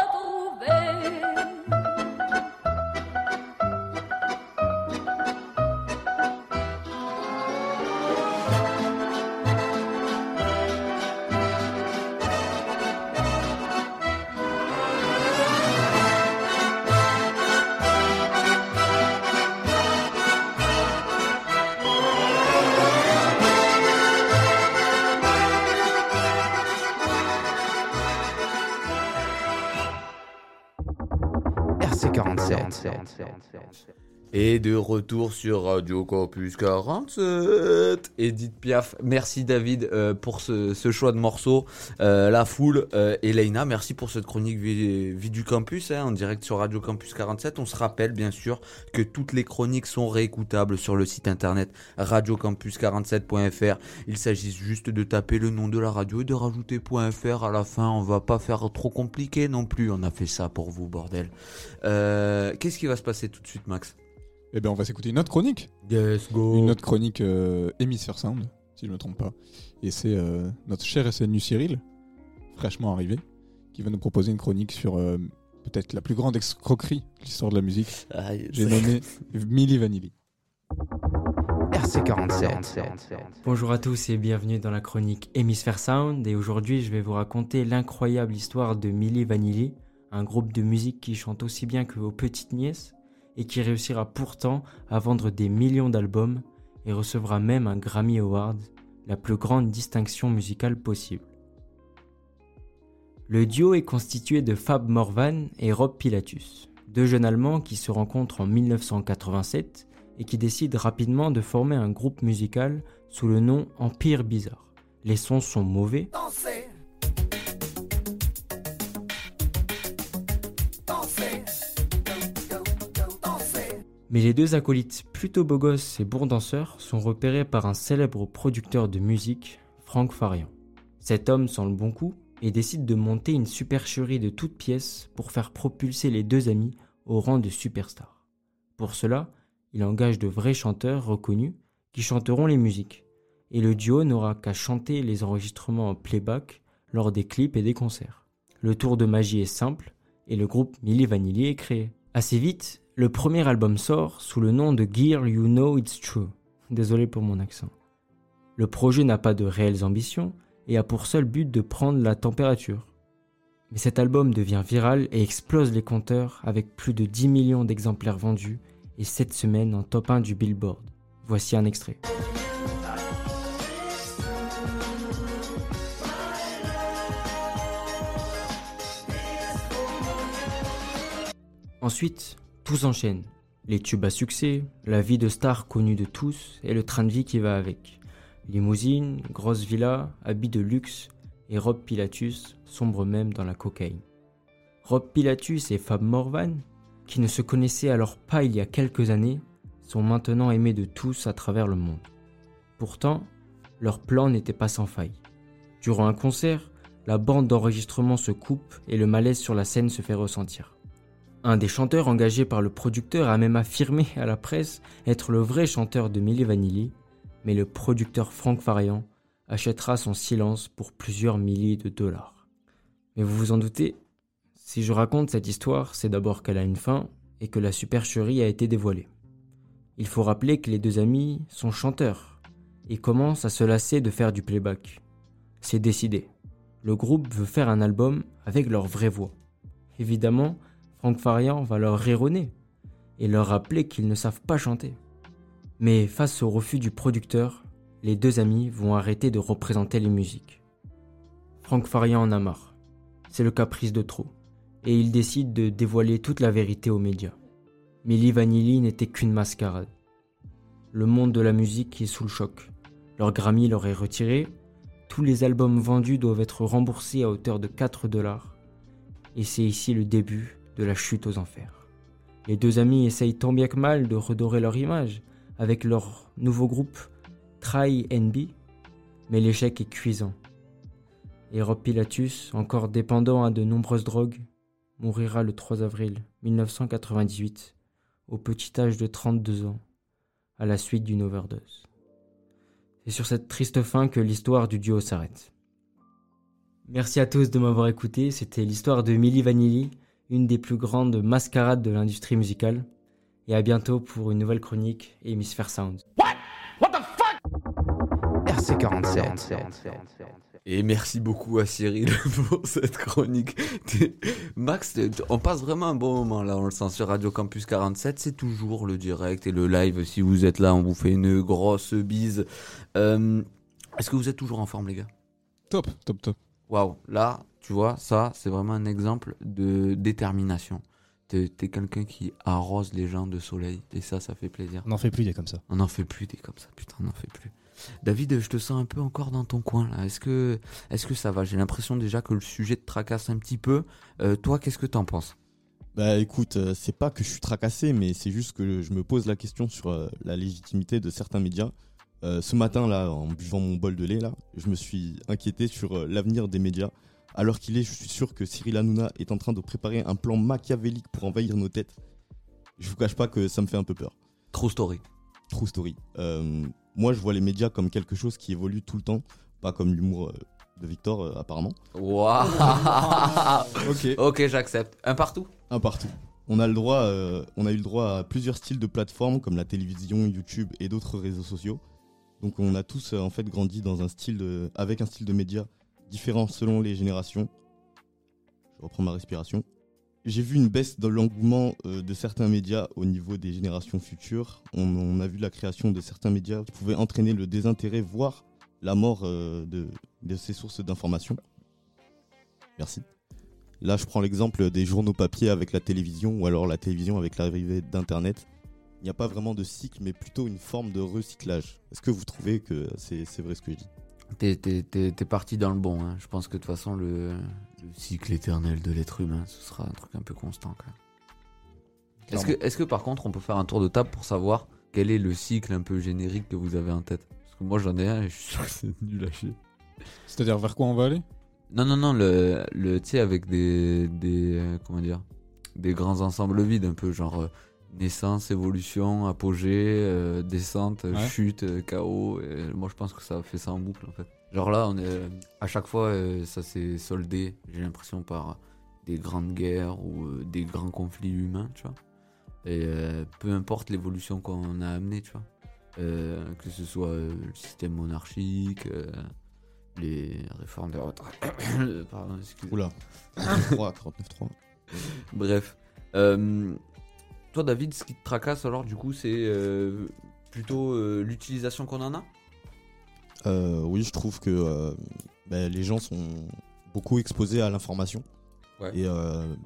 S5: RC47.
S1: Et de retour sur Radio Campus 47. Edith Piaf, merci David euh, pour ce, choix de morceau. Euh, la foule, euh, Elena, merci pour cette chronique vie, vie du campus hein, en direct sur Radio Campus 47. On se rappelle bien sûr que toutes les chroniques sont réécoutables sur le site internet radiocampus47.fr. Il s'agit juste de taper le nom de la radio et de rajouter .fr à la fin. On va pas faire trop compliqué non plus. On a fait ça pour vous, bordel. Euh, Qu'est-ce qui va se passer tout de suite, Max?
S4: Eh bien, on va s'écouter une autre chronique.
S1: Yes, go.
S4: Une autre chronique euh, Hémisphère Sound, si je ne me trompe pas. Et c'est euh, notre cher SNU Cyril, fraîchement arrivé, qui va nous proposer une chronique sur euh, peut-être la plus grande escroquerie de l'histoire de la musique.
S1: Aïe,
S4: J'ai nommé Milli Vanilli.
S5: RC47.
S13: Bonjour à tous et bienvenue dans la chronique Hémisphère Sound et aujourd'hui je vais vous raconter l'incroyable histoire de Milli Vanilli, un groupe de musique qui chante aussi bien que vos petites nièces et qui réussira pourtant à vendre des millions d'albums et recevra même un Grammy Award, la plus grande distinction musicale possible. Le duo est constitué de Fab Morvan et Rob Pilatus, deux jeunes Allemands qui se rencontrent en 1987 et qui décident rapidement de former un groupe musical sous le nom Empire Bizarre. Les sons sont mauvais. Mais les deux acolytes plutôt beaux gosses et bourdanseurs sont repérés par un célèbre producteur de musique, Franck Farian. Cet homme sent le bon coup et décide de monter une supercherie de toutes pièces pour faire propulser les deux amis au rang de superstars. Pour cela, il engage de vrais chanteurs reconnus qui chanteront les musiques, et le duo n'aura qu'à chanter les enregistrements en playback lors des clips et des concerts. Le tour de magie est simple, et le groupe Milli Vanilli est créé. Assez vite, le premier album sort sous le nom de Gear You Know It's True. Désolé pour mon accent. Le projet n'a pas de réelles ambitions et a pour seul but de prendre la température. Mais cet album devient viral et explose les compteurs avec plus de 10 millions d'exemplaires vendus et 7 semaines en top 1 du Billboard. Voici un extrait. Ensuite, tout. Les tubes à succès, la vie de star connue de tous et le train de vie qui va avec. Limousine, grosse villa, habits de luxe et Rob Pilatus sombre même dans la cocaïne. Rob Pilatus et Fab Morvan, qui ne se connaissaient alors pas il y a quelques années, sont maintenant aimés de tous à travers le monde. Pourtant, leur plan n'était pas sans faille. Durant un concert, la bande d'enregistrement se coupe et le malaise sur la scène se fait ressentir. Un des chanteurs engagés par le producteur a même affirmé à la presse être le vrai chanteur de Milli Vanilli, mais le producteur Frank Farian achètera son silence pour plusieurs milliers de dollars. Mais vous vous en doutez, si je raconte cette histoire, c'est d'abord qu'elle a une fin et que la supercherie a été dévoilée. Il faut rappeler que les deux amis sont chanteurs et commencent à se lasser de faire du playback. C'est décidé. Le groupe veut faire un album avec leur vraie voix. Évidemment, Franck Farian va leur nez et leur rappeler qu'ils ne savent pas chanter. Mais face au refus du producteur, les deux amis vont arrêter de représenter les musiques. Franck Farian en a marre. C'est le caprice de trop. Et il décide de dévoiler toute la vérité aux médias. Milli Vanilli n'était qu'une mascarade. Le monde de la musique est sous le choc. Leur Grammy leur est retiré. Tous les albums vendus doivent être remboursés à hauteur de 4 dollars. Et c'est ici le début de la chute aux enfers. Les deux amis essayent tant bien que mal de redorer leur image avec leur nouveau groupe Try NB, mais l'échec est cuisant. Et Pilatus, encore dépendant à de nombreuses drogues, mourira le 3 avril 1998 au petit âge de 32 ans à la suite d'une overdose. C'est sur cette triste fin que l'histoire du duo s'arrête. Merci à tous de m'avoir écouté, c'était l'histoire de Milli Vanilli, une des plus grandes mascarades de l'industrie musicale. Et à bientôt pour une nouvelle chronique Hémisphère Sound.
S5: RC47.
S1: Et merci beaucoup à Cyril pour cette chronique. Max, on passe vraiment un bon moment là, on le sent sur Radio Campus 47. C'est toujours le direct et le live. Si vous êtes là, on vous fait une grosse bise. Euh, Est-ce que vous êtes toujours en forme, les gars?
S4: Top, top, top.
S1: Waouh, là, tu vois, ça, c'est vraiment un exemple de détermination. T'es t'es quelqu'un qui arrose les gens de soleil et ça, ça fait plaisir.
S3: On n'en fait plus des comme ça.
S1: On n'en fait plus des comme ça, putain, on n'en fait plus. David, je te sens un peu encore dans ton coin là. Est-ce que, est que ça va? J'ai l'impression déjà que le sujet te tracasse un petit peu. Euh, toi, qu'est-ce que t'en penses?
S2: Bah écoute, euh, c'est pas que je suis tracassé, mais c'est juste que je me pose la question sur euh, la légitimité de certains médias. Euh, ce matin là, en buvant mon bol de lait là, je me suis inquiété sur euh, l'avenir des médias. Alors qu'il est, je suis sûr que Cyril Hanouna est en train de préparer un plan machiavélique pour envahir nos têtes. Je vous cache pas que ça me fait un peu peur.
S1: True story.
S2: True story. Euh, moi, je vois les médias comme quelque chose qui évolue tout le temps, pas comme l'humour euh, de Victor euh, apparemment.
S1: Waouh
S2: Ok.
S1: Ok, j'accepte. Un partout?
S2: Un partout. On a le droit, euh, on a eu le droit à plusieurs styles de plateformes comme la télévision, YouTube et d'autres réseaux sociaux. Donc on a tous euh, en fait grandi dans un style de, avec un style de médias différent selon les générations. Je reprends ma respiration. J'ai vu une baisse dans l'engouement euh, de certains médias au niveau des générations futures. On, a vu la création de certains médias qui pouvaient entraîner le désintérêt, voire la mort euh, de, de ces sources d'information. Merci. Là, je prends l'exemple des journaux papier avec la télévision ou alors la télévision avec l'arrivée d'Internet. il n'y a pas vraiment de cycle, mais plutôt une forme de recyclage. Est-ce que vous trouvez que c'est vrai ce que je dis?
S1: T'es, t'es- t'es- t'es parti dans le bon. hein. Je pense que de toute façon, le, le cycle éternel de l'être humain, ce sera un truc un peu constant quand même. Est-ce que, est-ce que par contre, on peut faire un tour de table pour savoir quel est le cycle un peu générique que vous avez en tête? Parce que moi, j'en ai un et je suis sûr que c'est nul à chier.
S4: C'est-à-dire vers quoi on va aller?
S1: Non, non, non, le, le tu sais, avec des, des, euh, comment dire, des grands ensembles vides, un peu genre euh, naissance, évolution, apogée, euh, descente,
S4: Ouais.
S1: chute, euh, chaos. et moi, je pense que ça fait ça en boucle, en fait. Genre là, on est, à chaque fois, euh, ça s'est soldé, j'ai l'impression, par des grandes guerres ou euh, des grands conflits humains, tu vois. Et peu importe l'évolution qu'on a amenée, tu vois. Que ce soit le système monarchique, les réformes de retraite. Pardon, excusez.
S2: Oula. 49.3, 49.3.
S1: Bref. Euh, toi, David, ce qui te tracasse alors, du coup, c'est euh, plutôt euh, l'utilisation qu'on en a?
S2: Euh, oui, je trouve que ben, les gens sont beaucoup exposés à l'information.
S1: Ouais.
S2: Et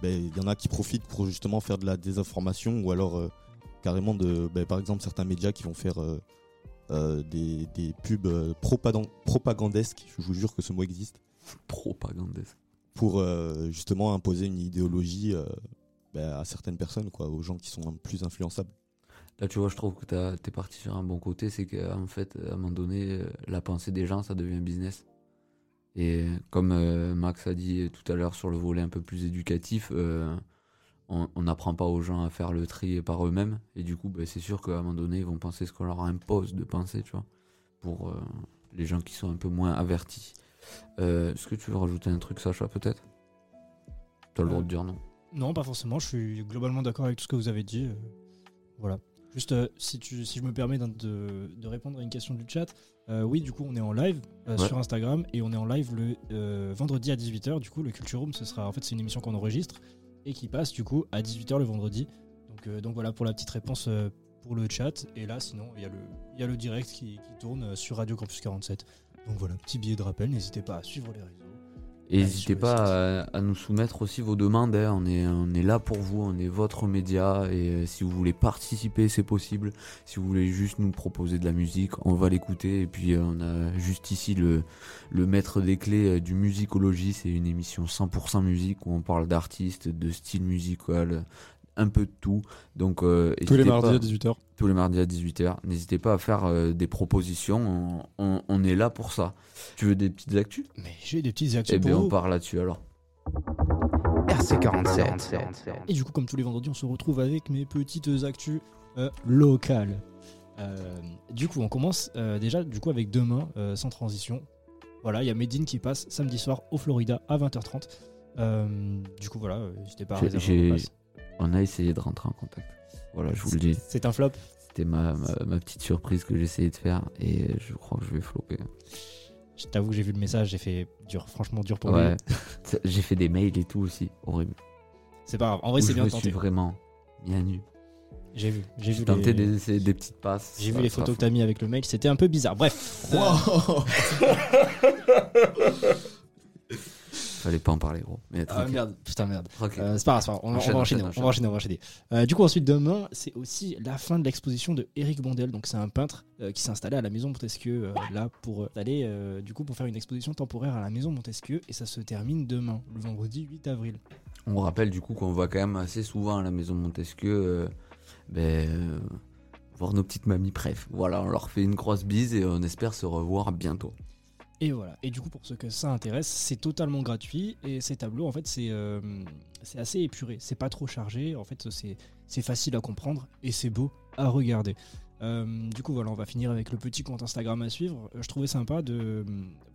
S2: ben, il y en a qui profitent pour justement faire de la désinformation ou alors carrément de, ben, par exemple, certains médias qui vont faire des, des pubs propagandesques. Je vous jure que ce mot existe.
S1: Propagandesque.
S2: Pour justement imposer une idéologie ben, à certaines personnes, quoi, aux gens qui sont plus influençables.
S1: Là, tu vois, je trouve que t'as- t'es parti sur un bon côté, c'est qu'en fait, à un moment donné, euh, la pensée des gens, ça devient business. Et comme euh, Max a dit tout à l'heure sur le volet un peu plus éducatif, euh, on n'apprend pas aux gens à faire le tri par eux-mêmes. Et du coup, ben, c'est sûr qu'à un moment donné, ils vont penser ce qu'on leur impose de penser, tu vois, pour les gens qui sont un peu moins avertis. Est-ce que tu veux rajouter un truc, Sacha, peut-être? Tu as le droit de dire non.
S3: Non, pas forcément. Je suis globalement d'accord avec tout ce que vous avez dit. euh, voilà. Juste, euh, si, tu, si je me permets de, de répondre à une question du chat, euh, oui, du coup, on est en live euh,
S1: Ouais.
S3: sur Instagram et on est en live le vendredi à 18h. Du coup, le Culture Room, ce sera en fait, c'est une émission qu'on enregistre et qui passe du coup à 18h le vendredi. Donc, donc voilà pour la petite réponse pour le chat. Et là, sinon, il y, a le- il y a le direct qui, qui tourne sur Radio Campus 47. Donc voilà, petit billet de rappel. N'hésitez pas à suivre les réseaux.
S1: Et n'hésitez pas à, à nous soumettre aussi vos demandes. hein. On, est, on est là pour vous, on est votre média. Et euh, si vous voulez participer, c'est possible. Si vous voulez juste nous proposer de la musique, on va l'écouter. Et puis euh, on a juste ici le, le maître des clés euh, du Musicologie. C'est une émission 100% musique où on parle d'artistes, de style musical, un peu de tout. Donc, euh,
S4: Tous les mardis
S1: pas-
S4: à 18h.
S1: Tous les mardis à 18h. N'hésitez pas à faire euh, des propositions. On, on- on est là pour ça. Tu veux des petites actus?
S3: Mais j'ai des petites actus
S1: Eh bien, on part là-dessus alors.
S5: RC47.
S3: Et du coup, comme tous les vendredis, on se retrouve avec mes petites actus euh, locales. Euh, du coup, on commence euh, déjà du coup avec demain, euh, sans transition. Voilà, il y a Medine qui passe samedi soir au Florida à 20h30. Euh, du coup, voilà, n'hésitez pas à réserver.
S1: On a essayé de rentrer en contact. Voilà, je vous le dis.
S3: C'est un flop.
S1: C'était ma, ma, ma petite surprise que j'essayais de faire et je crois que je vais flopper.
S3: Je t'avoue que j'ai vu le message, j'ai fait dur, franchement dur pour
S1: Ouais. J'ai fait des mails et tout aussi. Horrible.
S3: C'est pas grave, en vrai, c'est
S1: je
S3: bien
S1: me
S3: tenté.
S1: suis vraiment à nu.
S3: J'ai vu, j'ai vu
S1: tenté
S3: les-
S1: des, des petites passes.
S3: J'ai vu les photos que t'as mis avec le mail, c'était un peu bizarre. Bref.
S1: Fallait pas en parler, gros. Mais
S3: Ah merde, putain merde. Euh, c'est pas grave. On, va- on
S1: Enchaîne,
S3: va enchaîner,
S1: enchaîne,
S3: on va enchaîner, on va enchaîner. Euh, du coup, ensuite, demain, c'est aussi la fin de l'exposition de Eric Bondel. Donc, c'est un peintre euh, qui s'est installé à la Maison Montesquieu, euh, là, pour aller, du coup, pour faire une exposition temporaire à la Maison Montesquieu. Et ça se termine demain, le vendredi 8 avril.
S1: On rappelle du coup qu'on va quand même assez souvent à la maison Montesquieu ben, voir nos petites mamies bref. Voilà, on leur fait une grosse bise et on espère se revoir bientôt.
S3: Et voilà. Et du coup, pour ceux que ça intéresse, c'est totalement gratuit. Et ces tableaux, en fait, c'est euh, assez épuré. C'est pas trop chargé. En fait, c'est facile à comprendre et c'est beau à regarder. Euh, du coup, voilà, on va finir avec le petit compte Instagram à suivre. Euh, Je trouvais sympa de,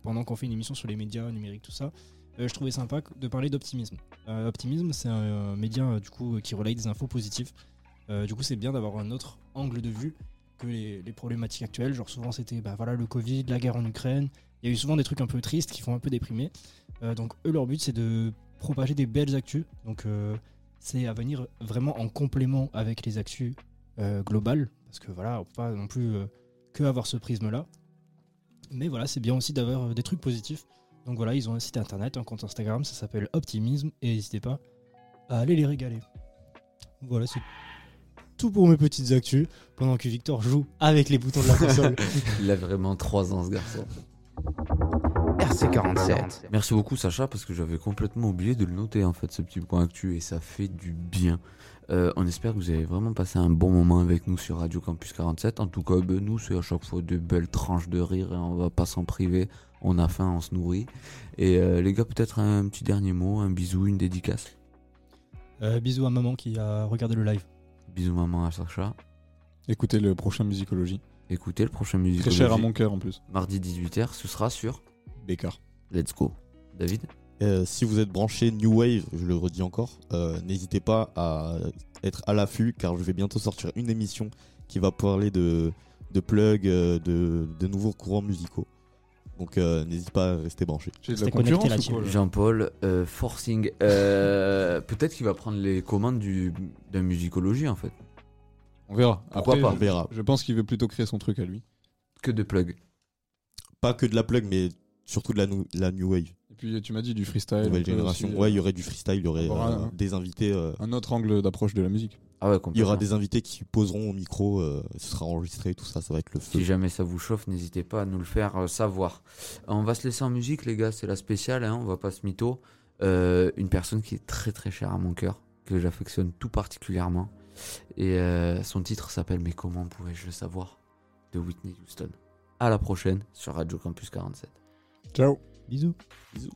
S3: pendant qu'on fait une émission sur les médias numériques, tout ça, je trouvais sympa de parler d'optimisme. Optimisme, c'est un, média du coup qui relaye des infos positives. Du coup, c'est bien d'avoir un autre angle de vue que les, problématiques actuelles. Genre souvent, c'était bah, le Covid, la guerre en Ukraine. Il y a eu souvent des trucs un peu tristes qui font un peu déprimer. Euh, donc eux, leur but, c'est de propager des belles actus. Donc euh, c'est à venir vraiment en complément avec les actus euh, globales, parce que voilà, on peut pas non plus que avoir ce prisme-là. Mais voilà, c'est bien aussi d'avoir des trucs positifs. Donc voilà, ils ont un site internet, un compte Instagram, ça s'appelle Optimisme, et n'hésitez pas à aller les régaler. Voilà, c'est tout pour mes petites actus, pendant que Victor joue avec les boutons de la console.
S1: Il a vraiment 3 ans ce garçon.
S5: RC47.
S1: Merci beaucoup Sacha parce que j'avais complètement oublié de le noter en fait ce petit point actu et ça fait du bien. Euh, on espère que vous avez vraiment passé un bon moment avec nous sur Radio Campus 47. En tout cas, ben, nous c'est à chaque fois de belles tranches de rire et on va pas s'en priver. On a faim, on se nourrit. Et euh, les gars, peut-être un petit dernier mot, un bisou, une dédicace.
S3: Euh, bisous à maman qui a regardé le live.
S1: Bisous maman à Sacha.
S4: Écoutez le prochain Musicologie.
S1: Écoutez le prochain musique.
S4: Très cher à mon cœur en plus.
S1: Mardi 18h, ce sera sur
S4: Bécard.
S1: Let's go. David?
S2: Euh, si vous êtes branché New Wave, je le redis encore, euh, n'hésitez pas à être à l'affût car je vais bientôt sortir une émission qui va parler de, de plugs, euh, de, de nouveaux courants musicaux. Donc euh, n'hésitez pas à rester branché.
S4: J'ai de la concurrence
S1: Jean-Paul, euh, forcing. Euh, peut-être qu'il va prendre les commandes du, de musicologie en fait.
S4: On verra.
S1: Pourquoi
S4: Après,
S1: pas
S2: On verra.
S4: Je pense qu'il veut plutôt créer son truc à lui.
S1: Que de plugs.
S2: Pas que de la plug, mais surtout de la, nou- la New Wave,
S4: Et puis tu m'as dit du freestyle.
S2: nouvelle génération.
S4: aussi,
S2: ouais, il y
S4: euh,
S2: aurait du freestyle, il y aurait euh,
S4: un-
S2: des invités. euh,
S4: un autre angle d'approche de la musique.
S1: Ah ouais,
S2: il y
S1: complètement.
S2: aura des invités qui poseront au micro, euh, ce sera enregistré, tout ça, ça va être le feu.
S1: Si jamais ça vous chauffe, n'hésitez pas à nous le faire euh, savoir. On va se laisser en musique, les gars, c'est la spéciale, hein, on va pas se mytho. Euh, une personne qui est très très chère à mon cœur, que j'affectionne tout particulièrement. Et euh, son titre s'appelle Mais comment pourrais-je le savoir de Whitney Houston. À la prochaine sur Radio Campus 47.
S4: Ciao.
S3: Bisous.
S2: Bisous.